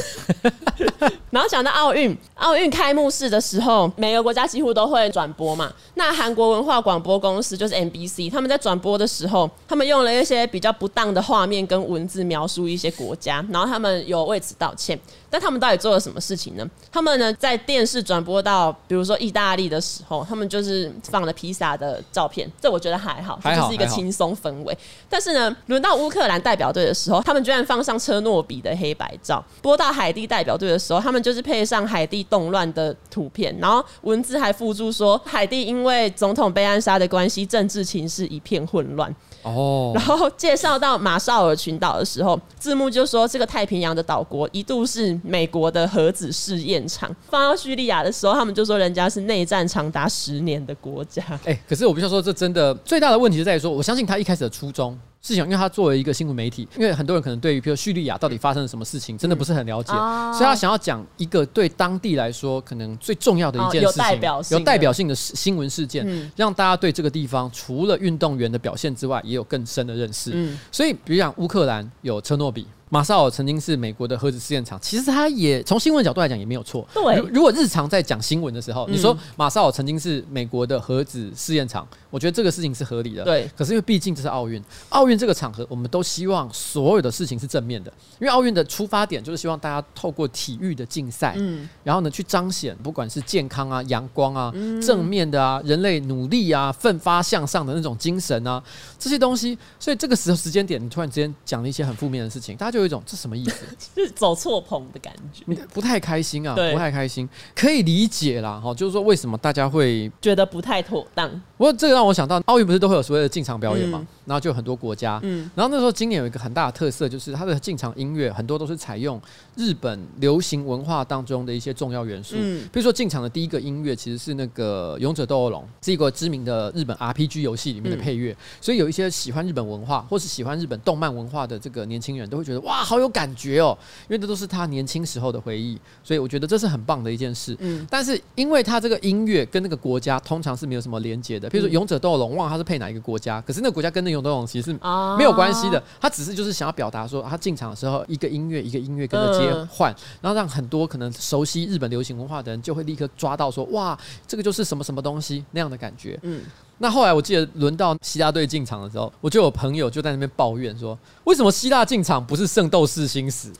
然后讲到奥运，奥运开幕式的时候，每个国家几乎都会转播嘛。那韩国文化广播公司就是 MBC，他们在转播的时候，他们用了一些比较不当的画面跟文字描述一些国家，然后他们有为此道歉。但他们到底做了什么事情呢？他们呢，在电视转播到比如说意大利的时候，他们就是放了披萨的照片，这我觉得还好，这就是一个轻松氛围。但是呢，轮到乌克兰代表队的时候，他们居然放上车诺比的黑白照；播到海地代表队的时候，他们就是配上海地动乱的图片，然后文字还附注说，海地因为总统被暗杀的关系，政治情势一片混乱。哦，然后介绍到马绍尔群岛的时候，字幕就说这个太平洋的岛国一度是美国的核子试验场。放到叙利亚的时候，他们就说人家是内战长达十年的国家。哎，可是我必须说，这真的最大的问题就在于说，我相信他一开始的初衷。是想，因为他作为一个新闻媒体，因为很多人可能对于，比如叙利亚到底发生了什么事情，真的不是很了解，嗯、所以他想要讲一个对当地来说可能最重要的一件事情，哦、有代表性、有代表性的新闻事件，嗯、让大家对这个地方除了运动员的表现之外，也有更深的认识。嗯、所以，比如讲乌克兰有车诺比。马绍尔曾经是美国的核子试验场，其实他也从新闻角度来讲也没有错。对，如果日常在讲新闻的时候，嗯、你说马绍尔曾经是美国的核子试验场，我觉得这个事情是合理的。对，可是因为毕竟这是奥运，奥运这个场合，我们都希望所有的事情是正面的，因为奥运的出发点就是希望大家透过体育的竞赛，嗯，然后呢去彰显不管是健康啊、阳光啊、嗯、正面的啊、人类努力啊、奋发向上的那种精神啊这些东西，所以这个时候时间点，你突然之间讲了一些很负面的事情，大家就有一种这什么意思？就是走错棚的感觉，你不太开心啊，对不太开心，可以理解啦。哈，就是说为什么大家会觉得不太妥当？不过这个让我想到，奥运不是都会有所谓的进场表演嘛？嗯。然后就有很多国家，嗯，然后那时候今年有一个很大的特色，就是它的进场音乐很多都是采用日本流行文化当中的一些重要元素，嗯，比如说进场的第一个音乐其实是那个《勇者斗恶龙》，是一个知名的日本 RPG 游戏里面的配乐，所以有一些喜欢日本文化或是喜欢日本动漫文化的这个年轻人都会觉得哇，好有感觉哦，因为这都是他年轻时候的回忆，所以我觉得这是很棒的一件事，嗯，但是因为他这个音乐跟那个国家通常是没有什么连接的，比如说《勇者斗龙》，忘了他是配哪一个国家，可是那个国家跟那个勇者斗龙其实是没有关系的，他只是就是想要表达说，他进场的时候一个音乐一个音乐跟着接换，然后让很多可能熟悉日本流行文化的人就会立刻抓到说，哇，这个就是什么什么东西那样的感觉。嗯。那后来我记得轮到希腊队进场的时候，我就有朋友就在那边抱怨说，为什么希腊进场不是 《圣斗士星矢》？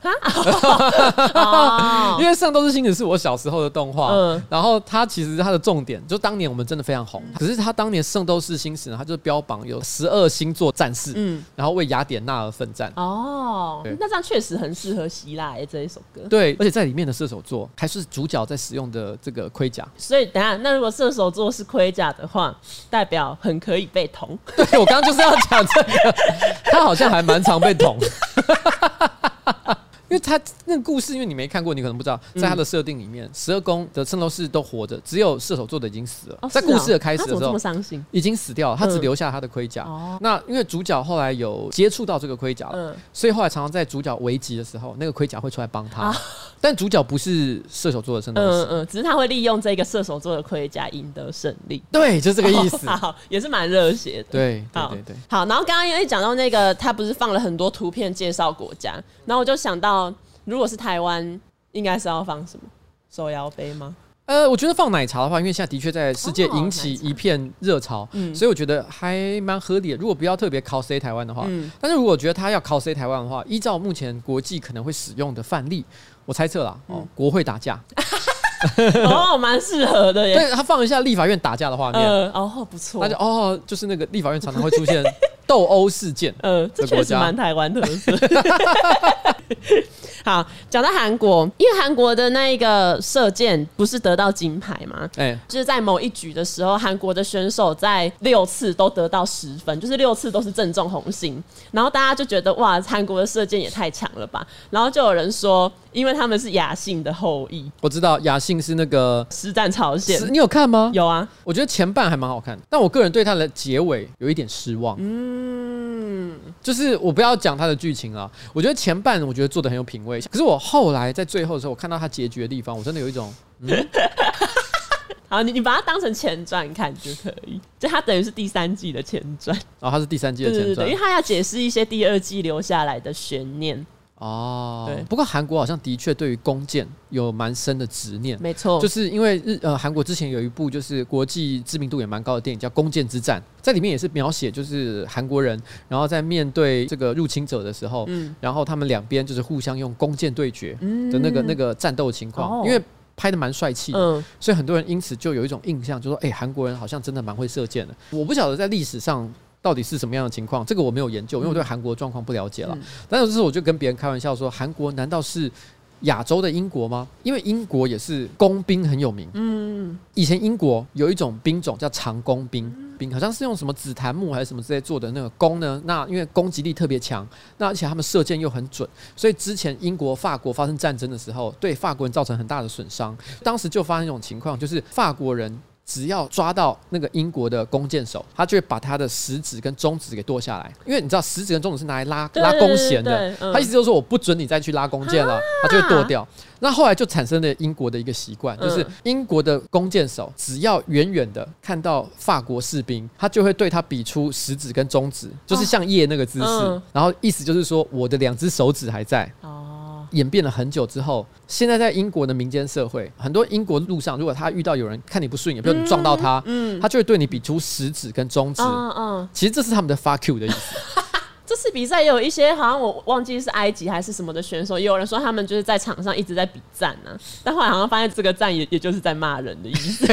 因为《圣斗士星矢》是我小时候的动画，然后它其实它的重点就当年我们真的非常红，可是它当年《圣斗士星矢》呢，它就是标榜有十二星座战士，嗯，然后为雅典娜而奋战。哦，那这样确实很适合希腊这一首歌。对，而且在里面的射手座还是主角在使用的这个盔甲。所以等下，那如果射手座是盔甲的话，代表很可以被捅，对，我刚刚就是要讲这个，他好像还蛮常被捅。因为他那个故事，因为你没看过，你可能不知道，在他的设定里面，十二宫的圣斗士都活着，只有射手座的已经死了。在故事的开始的时候，已经死掉了，他只留下他的盔甲。那因为主角后来有接触到这个盔甲了，所以后来常常在主角危急的时候，那个盔甲会出来帮他。但主角不是射手座的圣斗士，嗯嗯，只是他会利用这个射手座的盔甲赢得胜利。对，就这个意思。好，也是蛮热血的。对，对对对。好，然后刚刚因为讲到那个，他不是放了很多图片介绍国家，然后我就想到。如果是台湾，应该是要放什么？手摇杯吗？呃，我觉得放奶茶的话，因为现在的确在世界引起一片热潮，嗯，所以我觉得还蛮合理的。如果不要特别 cos 台湾的话，嗯，但是如果觉得他要 cos 台湾的话，依照目前国际可能会使用的范例，我猜测啦，哦，国会打架，哦，蛮适合的耶。对，他放一下立法院打架的画面，哦，不错，那就哦，就是那个立法院常常会出现 斗殴事件，嗯，这确实蛮台湾特色。好，讲到韩国，因为韩国的那一个射箭不是得到金牌吗？哎，就是在某一局的时候，韩国的选手在六次都得到十分，就是六次都是正中红心，然后大家就觉得哇，韩国的射箭也太强了吧，然后就有人说，因为他们是雅信的后裔。我知道雅信是那个实战朝鲜，你有看吗？有啊，我觉得前半还蛮好看，但我个人对他的结尾有一点失望。嗯，就是我不要讲它的剧情啊，我觉得前半我觉得做的很有品味。可是我后来在最后的时候，我看到它结局的地方，我真的有一种，嗯，好，你你把它当成前传看就可以，就它等于是第三季的前传。哦，它是第三季的前传，因为它要解释一些第二季留下来的悬念。哦，对。不过韩国好像的确对于弓箭有蛮深的执念，没错。就是因为日呃韩国之前有一部就是国际知名度也蛮高的电影叫《弓箭之战》，在里面也是描写就是韩国人，然后在面对这个入侵者的时候，嗯，然后他们两边就是互相用弓箭对决的那个、嗯、那个战斗情况，哦、因为拍的蛮帅气，嗯，所以很多人因此就有一种印象，就说哎，韩国人好像真的蛮会射箭的。我不晓得在历史上。到底是什么样的情况？这个我没有研究，因为我对韩国状况不了解了。嗯、但是这时候我就跟别人开玩笑说：韩国难道是亚洲的英国吗？因为英国也是弓兵很有名。嗯，以前英国有一种兵种叫长弓兵，兵好像是用什么紫檀木还是什么之类做的那个弓呢？那因为攻击力特别强，那而且他们射箭又很准，所以之前英国、法国发生战争的时候，对法国人造成很大的损伤。当时就发生一种情况，就是法国人。只要抓到那个英国的弓箭手，他就会把他的食指跟中指给剁下来。因为你知道，食指跟中指是拿来拉拉弓弦的。他意思就是说，我不准你再去拉弓箭了，他就会剁掉。那后来就产生了英国的一个习惯，就是英国的弓箭手只要远远的看到法国士兵，他就会对他比出食指跟中指，就是像叶那个姿势。然后意思就是说，我的两只手指还在。演变了很久之后，现在在英国的民间社会，很多英国路上，如果他遇到有人看你不顺眼，比如你撞到他，嗯，嗯，他就会对你比出食指跟中指，嗯嗯，其实这是他们的 fuck you 的意思。这次比赛也有一些，好像我忘记是埃及还是什么的选手，也有人说他们就是在场上一直在比赞呢、啊，但后来好像发现这个赞也也就是在骂人的意思。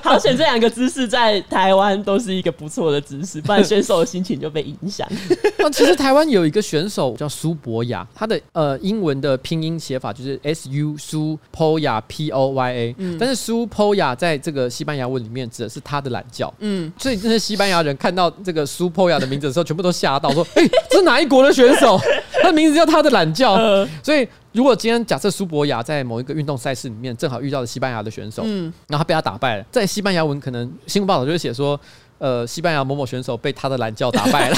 好险，这两个姿势在台湾都是一个不错的姿势，不然选手的心情就被影响。那其实台湾有一个选手叫苏博雅，他的呃英文的拼音写法就是 S U 苏 Poya P O Y A，、嗯、但是苏 Poya 在这个西班牙文里面指的是他的懒觉。嗯，所以这些西班牙人看到这个。苏波雅的名字的时候，全部都吓到，说：“哎、欸，这是哪一国的选手？他的名字叫他的懒觉。”所以，如果今天假设苏博雅在某一个运动赛事里面正好遇到了西班牙的选手，嗯，然后他被他打败了，在西班牙文可能新闻报道就会写说：“呃，西班牙某某选手被他的懒觉打败了。”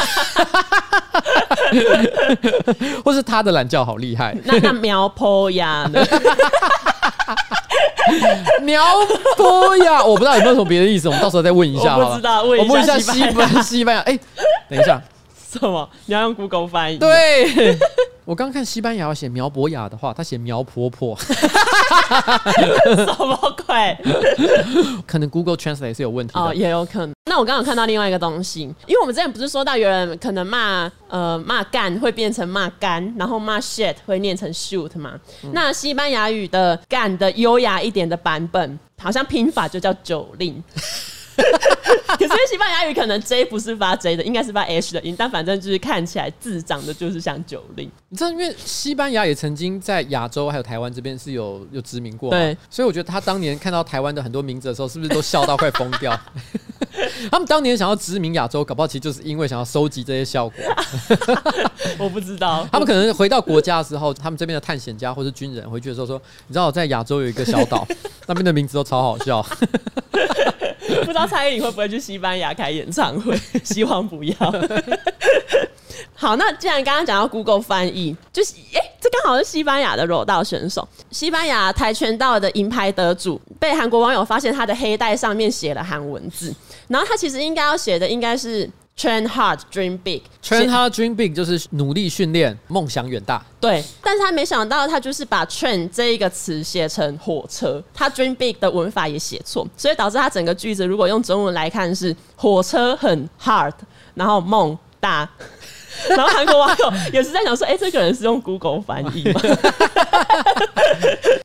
或是他的懒觉好厉害。那那苗坡呀？苗坡呀，我不知道有没有什么别的意思，我们到时候再问一下。我不知道，问一下西班西班牙。哎、欸，等一下，什么？你要用 Google 翻译？对，我刚看西班牙写苗博雅的话，他写苗婆婆。什么鬼？可能 Google Translate 是有问题。哦，也有可能。那我刚刚看到另外一个东西，因为我们之前不是说到有人可能骂呃骂干会变成骂干，然后骂 shit 会念成 shoot 嘛？嗯、那西班牙语的干的优雅一点的版本，好像拼法就叫酒令。可是西班牙语可能 J 不是发 J 的，应该是发 H 的音，但反正就是看起来字长得就是像酒令。你知道，因为西班牙也曾经在亚洲还有台湾这边是有有殖民过，对，所以我觉得他当年看到台湾的很多名字的时候，是不是都笑到快疯掉？他们当年想要殖民亚洲，搞不好其实就是因为想要收集这些效果。我不知道，他们可能回到国家的时候，他们这边的探险家或是军人回去的时候说：“你知道我在亚洲有一个小岛，那边的名字都超好笑。” 不知道蔡依林会不会去西班牙开演唱会？希望不要。好，那既然刚刚讲到 Google 翻译，就是哎、欸，这刚好是西班牙的柔道选手，西班牙跆拳道的银牌得主，被韩国网友发现他的黑带上面写了韩文字，然后他其实应该要写的应该是。Train hard, dream big. Train hard, dream big 就是努力训练，梦想远大。对，但是他没想到，他就是把 train 这一个词写成火车，他 dream big 的文法也写错，所以导致他整个句子如果用中文来看是火车很 hard，然后梦大。然后韩国网友也是在想说，哎、这个人是用 Google 翻译吗？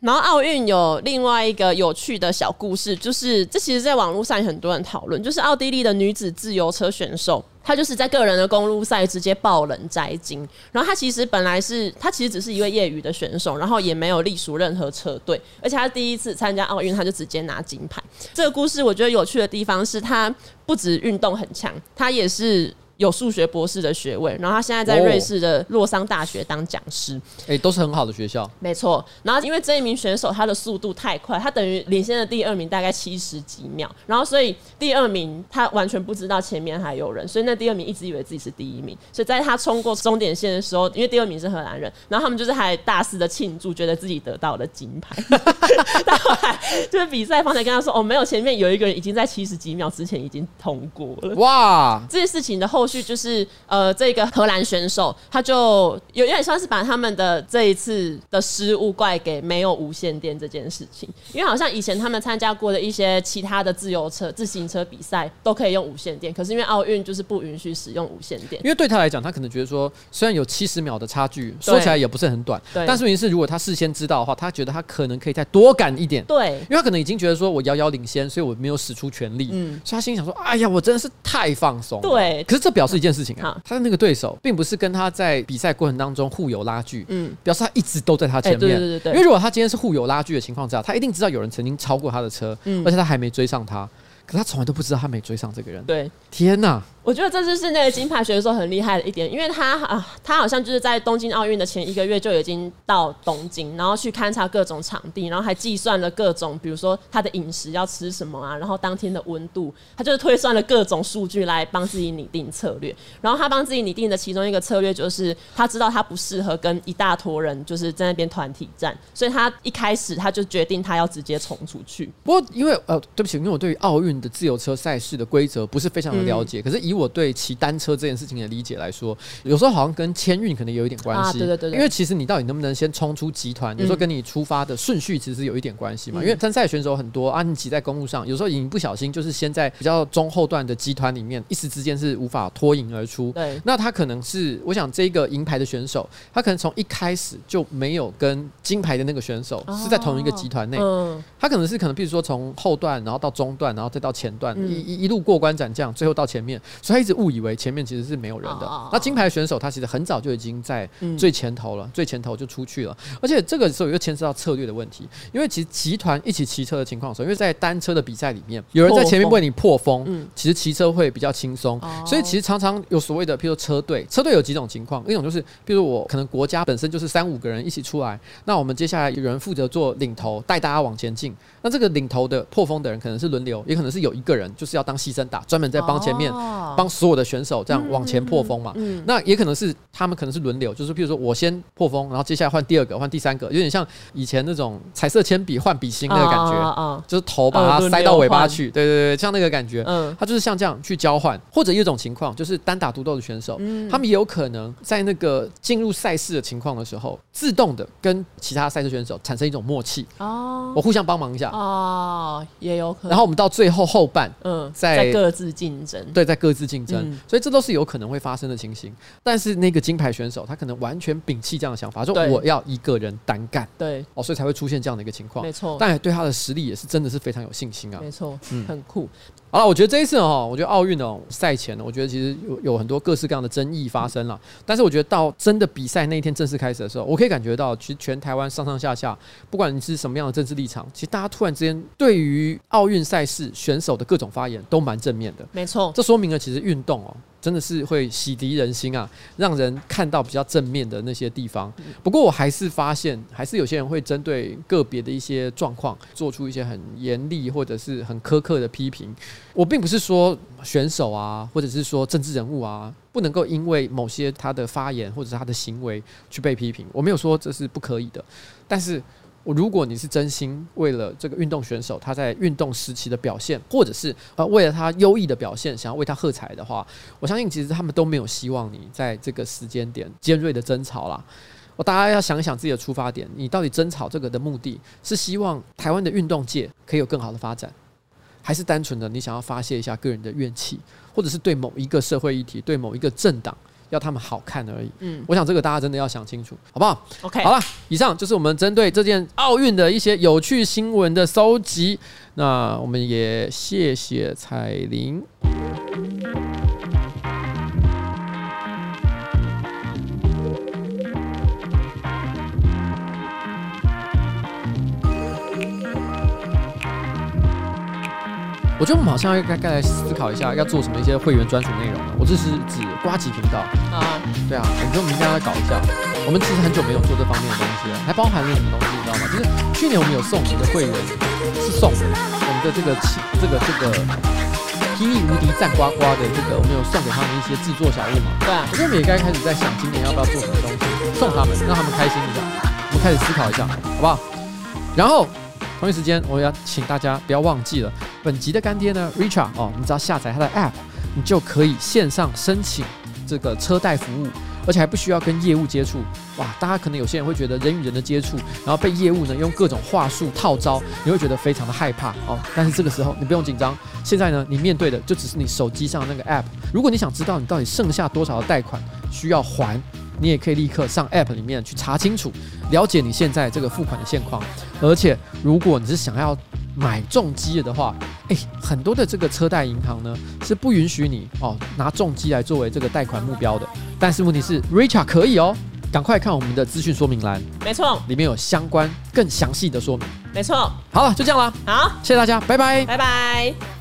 然后奥运有另外一个有趣的小故事，就是这其实在网络上有很多人讨论，就是奥地利的女子自由车选手，她就是在个人的公路赛直接爆冷摘金。然后她其实本来是她其实只是一位业余的选手，然后也没有隶属任何车队，而且她第一次参加奥运，她就直接拿金牌。这个故事我觉得有趣的地方是，她不止运动很强，她也是。有数学博士的学位，然后他现在在瑞士的洛桑大学当讲师。哎、哦欸，都是很好的学校。没错。然后因为这一名选手他的速度太快，他等于领先的第二名大概七十几秒，然后所以第二名他完全不知道前面还有人，所以那第二名一直以为自己是第一名。所以在他冲过终点线的时候，因为第二名是荷兰人，然后他们就是还大肆的庆祝，觉得自己得到了金牌。然后还就是比赛方才跟他说：“哦，没有，前面有一个人已经在七十几秒之前已经通过了。”哇！这件事情的后续就是，呃，这个荷兰选手他就有点像是把他们的这一次的失误怪给没有无线电这件事情，因为好像以前他们参加过的一些其他的自由车、自行车比赛都可以用无线电，可是因为奥运就是不允许使用无线电。因为对他来讲，他可能觉得说，虽然有七十秒的差距，说起来也不是很短，对。但是问题是，如果他事先知道的话，他觉得他可能可以再多赶一点，对。因为他可能已经觉得说我遥遥领先，所以我没有使出全力，嗯。所以他心里想说，哎呀，我真的是太放松，对。可是这表示一件事情啊，他的那个对手并不是跟他在比赛过程当中互有拉锯，嗯，表示他一直都在他前面，对对对对。因为如果他今天是互有拉锯的情况下，他一定知道有人曾经超过他的车，嗯，而且他还没追上他，可他从来都不知道他没追上这个人，对，天哪！我觉得这就是那个金牌选手很厉害的一点，因为他啊，他好像就是在东京奥运的前一个月就已经到东京，然后去勘察各种场地，然后还计算了各种，比如说他的饮食要吃什么啊，然后当天的温度，他就是推算了各种数据来帮自己拟定策略。然后他帮自己拟定的其中一个策略就是，他知道他不适合跟一大坨人就是在那边团体战，所以他一开始他就决定他要直接冲出去。不过因为呃，对不起，因为我对于奥运的自由车赛事的规则不是非常的了解，可是以我对骑单车这件事情的理解来说，有时候好像跟签运可能有一点关系。对对对。因为其实你到底能不能先冲出集团，有时候跟你出发的顺序其实有一点关系嘛。因为参赛选手很多啊，你骑在公路上，有时候你不小心就是先在比较中后段的集团里面，一时之间是无法脱颖而出。对。那他可能是，我想这个银牌的选手，他可能从一开始就没有跟金牌的那个选手是在同一个集团内。嗯。他可能是可能，比如说从后段，然后到中段，然后再到前段，一一一路过关斩将，最后到前面，所以他一直误以为前。面其实是没有人的。那金牌选手他其实很早就已经在最前头了，最前头就出去了。而且这个时候又牵涉到策略的问题，因为其实集团一起骑车的情况时候，因为在单车的比赛里面，有人在前面为你破风，其实骑车会比较轻松。所以其实常常有所谓的，譬如说车队，车队有几种情况，一种就是，譬如我可能国家本身就是三五个人一起出来，那我们接下来有人负责做领头，带大家往前进。那这个领头的破风的人可能是轮流，也可能是有一个人就是要当牺牲打，专门在帮前面帮所有的选手。这样往前破风嘛，那也可能是他们可能是轮流，就是譬如说我先破风，然后接下来换第二个，换第三个，有点像以前那种彩色铅笔换笔芯那个感觉，就是头把它塞到尾巴去，对对对，像那个感觉，嗯，他就是像这样去交换，或者一种情况就是单打独斗的选手，嗯、他们也有可能在那个进入赛事的情况的时候，自动的跟其他赛事选手产生一种默契，哦，我互相帮忙一下，哦，也有可能，然后我们到最后后半，嗯，在各自竞争，对，在各自竞争，嗯、所以这。这都是有可能会发生的情形，但是那个金牌选手他可能完全摒弃这样的想法，说我要一个人单干，对。哦，所以才会出现这样的一个情况，没错。但对他的实力也是真的是非常有信心啊，没错，嗯，很酷。好了，我觉得这一次哈，我觉得奥运哦赛前呢，我觉得其实有有很多各式各样的争议发生了，但是我觉得到真的比赛那一天正式开始的时候，我可以感觉到，其实全台湾上上下下，不管你是什么样的政治立场，其实大家突然之间对于奥运赛事选手的各种发言都蛮正面的，没错。这说明了其实运动哦。真的是会洗涤人心啊，让人看到比较正面的那些地方。不过我还是发现，还是有些人会针对个别的一些状况，做出一些很严厉或者是很苛刻的批评。我并不是说选手啊，或者是说政治人物啊，不能够因为某些他的发言或者是他的行为去被批评。我没有说这是不可以的，但是。如果你是真心为了这个运动选手他在运动时期的表现，或者是呃为了他优异的表现，想要为他喝彩的话，我相信其实他们都没有希望你在这个时间点尖锐的争吵啦。我大家要想一想自己的出发点，你到底争吵这个的目的是希望台湾的运动界可以有更好的发展，还是单纯的你想要发泄一下个人的怨气，或者是对某一个社会议题、对某一个政党？要他们好看而已。嗯，我想这个大家真的要想清楚，好不好？OK，好了，以上就是我们针对这件奥运的一些有趣新闻的搜集。那我们也谢谢彩玲。我觉得我们好像要该该来思考一下，要做什么一些会员专属内容了。我这是指瓜吉频道啊，对啊，我觉得我们应该要来搞一下。我们其实很久没有做这方面的东西了，还包含了什么东西，你知道吗？就是去年我们有送你的会员是送我们的这个这个这个霹雳无敌赞呱呱的这个，我们有送给他们一些制作小物嘛？对啊，我觉得我们也该开始在想，今年要不要做什么东西送他们，让他们开心一下。我们开始思考一下，好不好？然后同一时间，我要请大家不要忘记了，本集的干爹呢，Richard 哦，你只要下载他的 App，你就可以线上申请这个车贷服务。而且还不需要跟业务接触，哇！大家可能有些人会觉得人与人的接触，然后被业务呢用各种话术套招，你会觉得非常的害怕哦。但是这个时候你不用紧张，现在呢你面对的就只是你手机上那个 App。如果你想知道你到底剩下多少的贷款需要还，你也可以立刻上 App 里面去查清楚，了解你现在这个付款的现况。而且如果你是想要买重机的话，诶，很多的这个车贷银行呢是不允许你哦拿重机来作为这个贷款目标的。但是问题是，Richard 可以哦，赶快看我们的资讯说明栏，没错，里面有相关更详细的说明，没错。好了，就这样了，好，谢谢大家，拜拜，拜拜。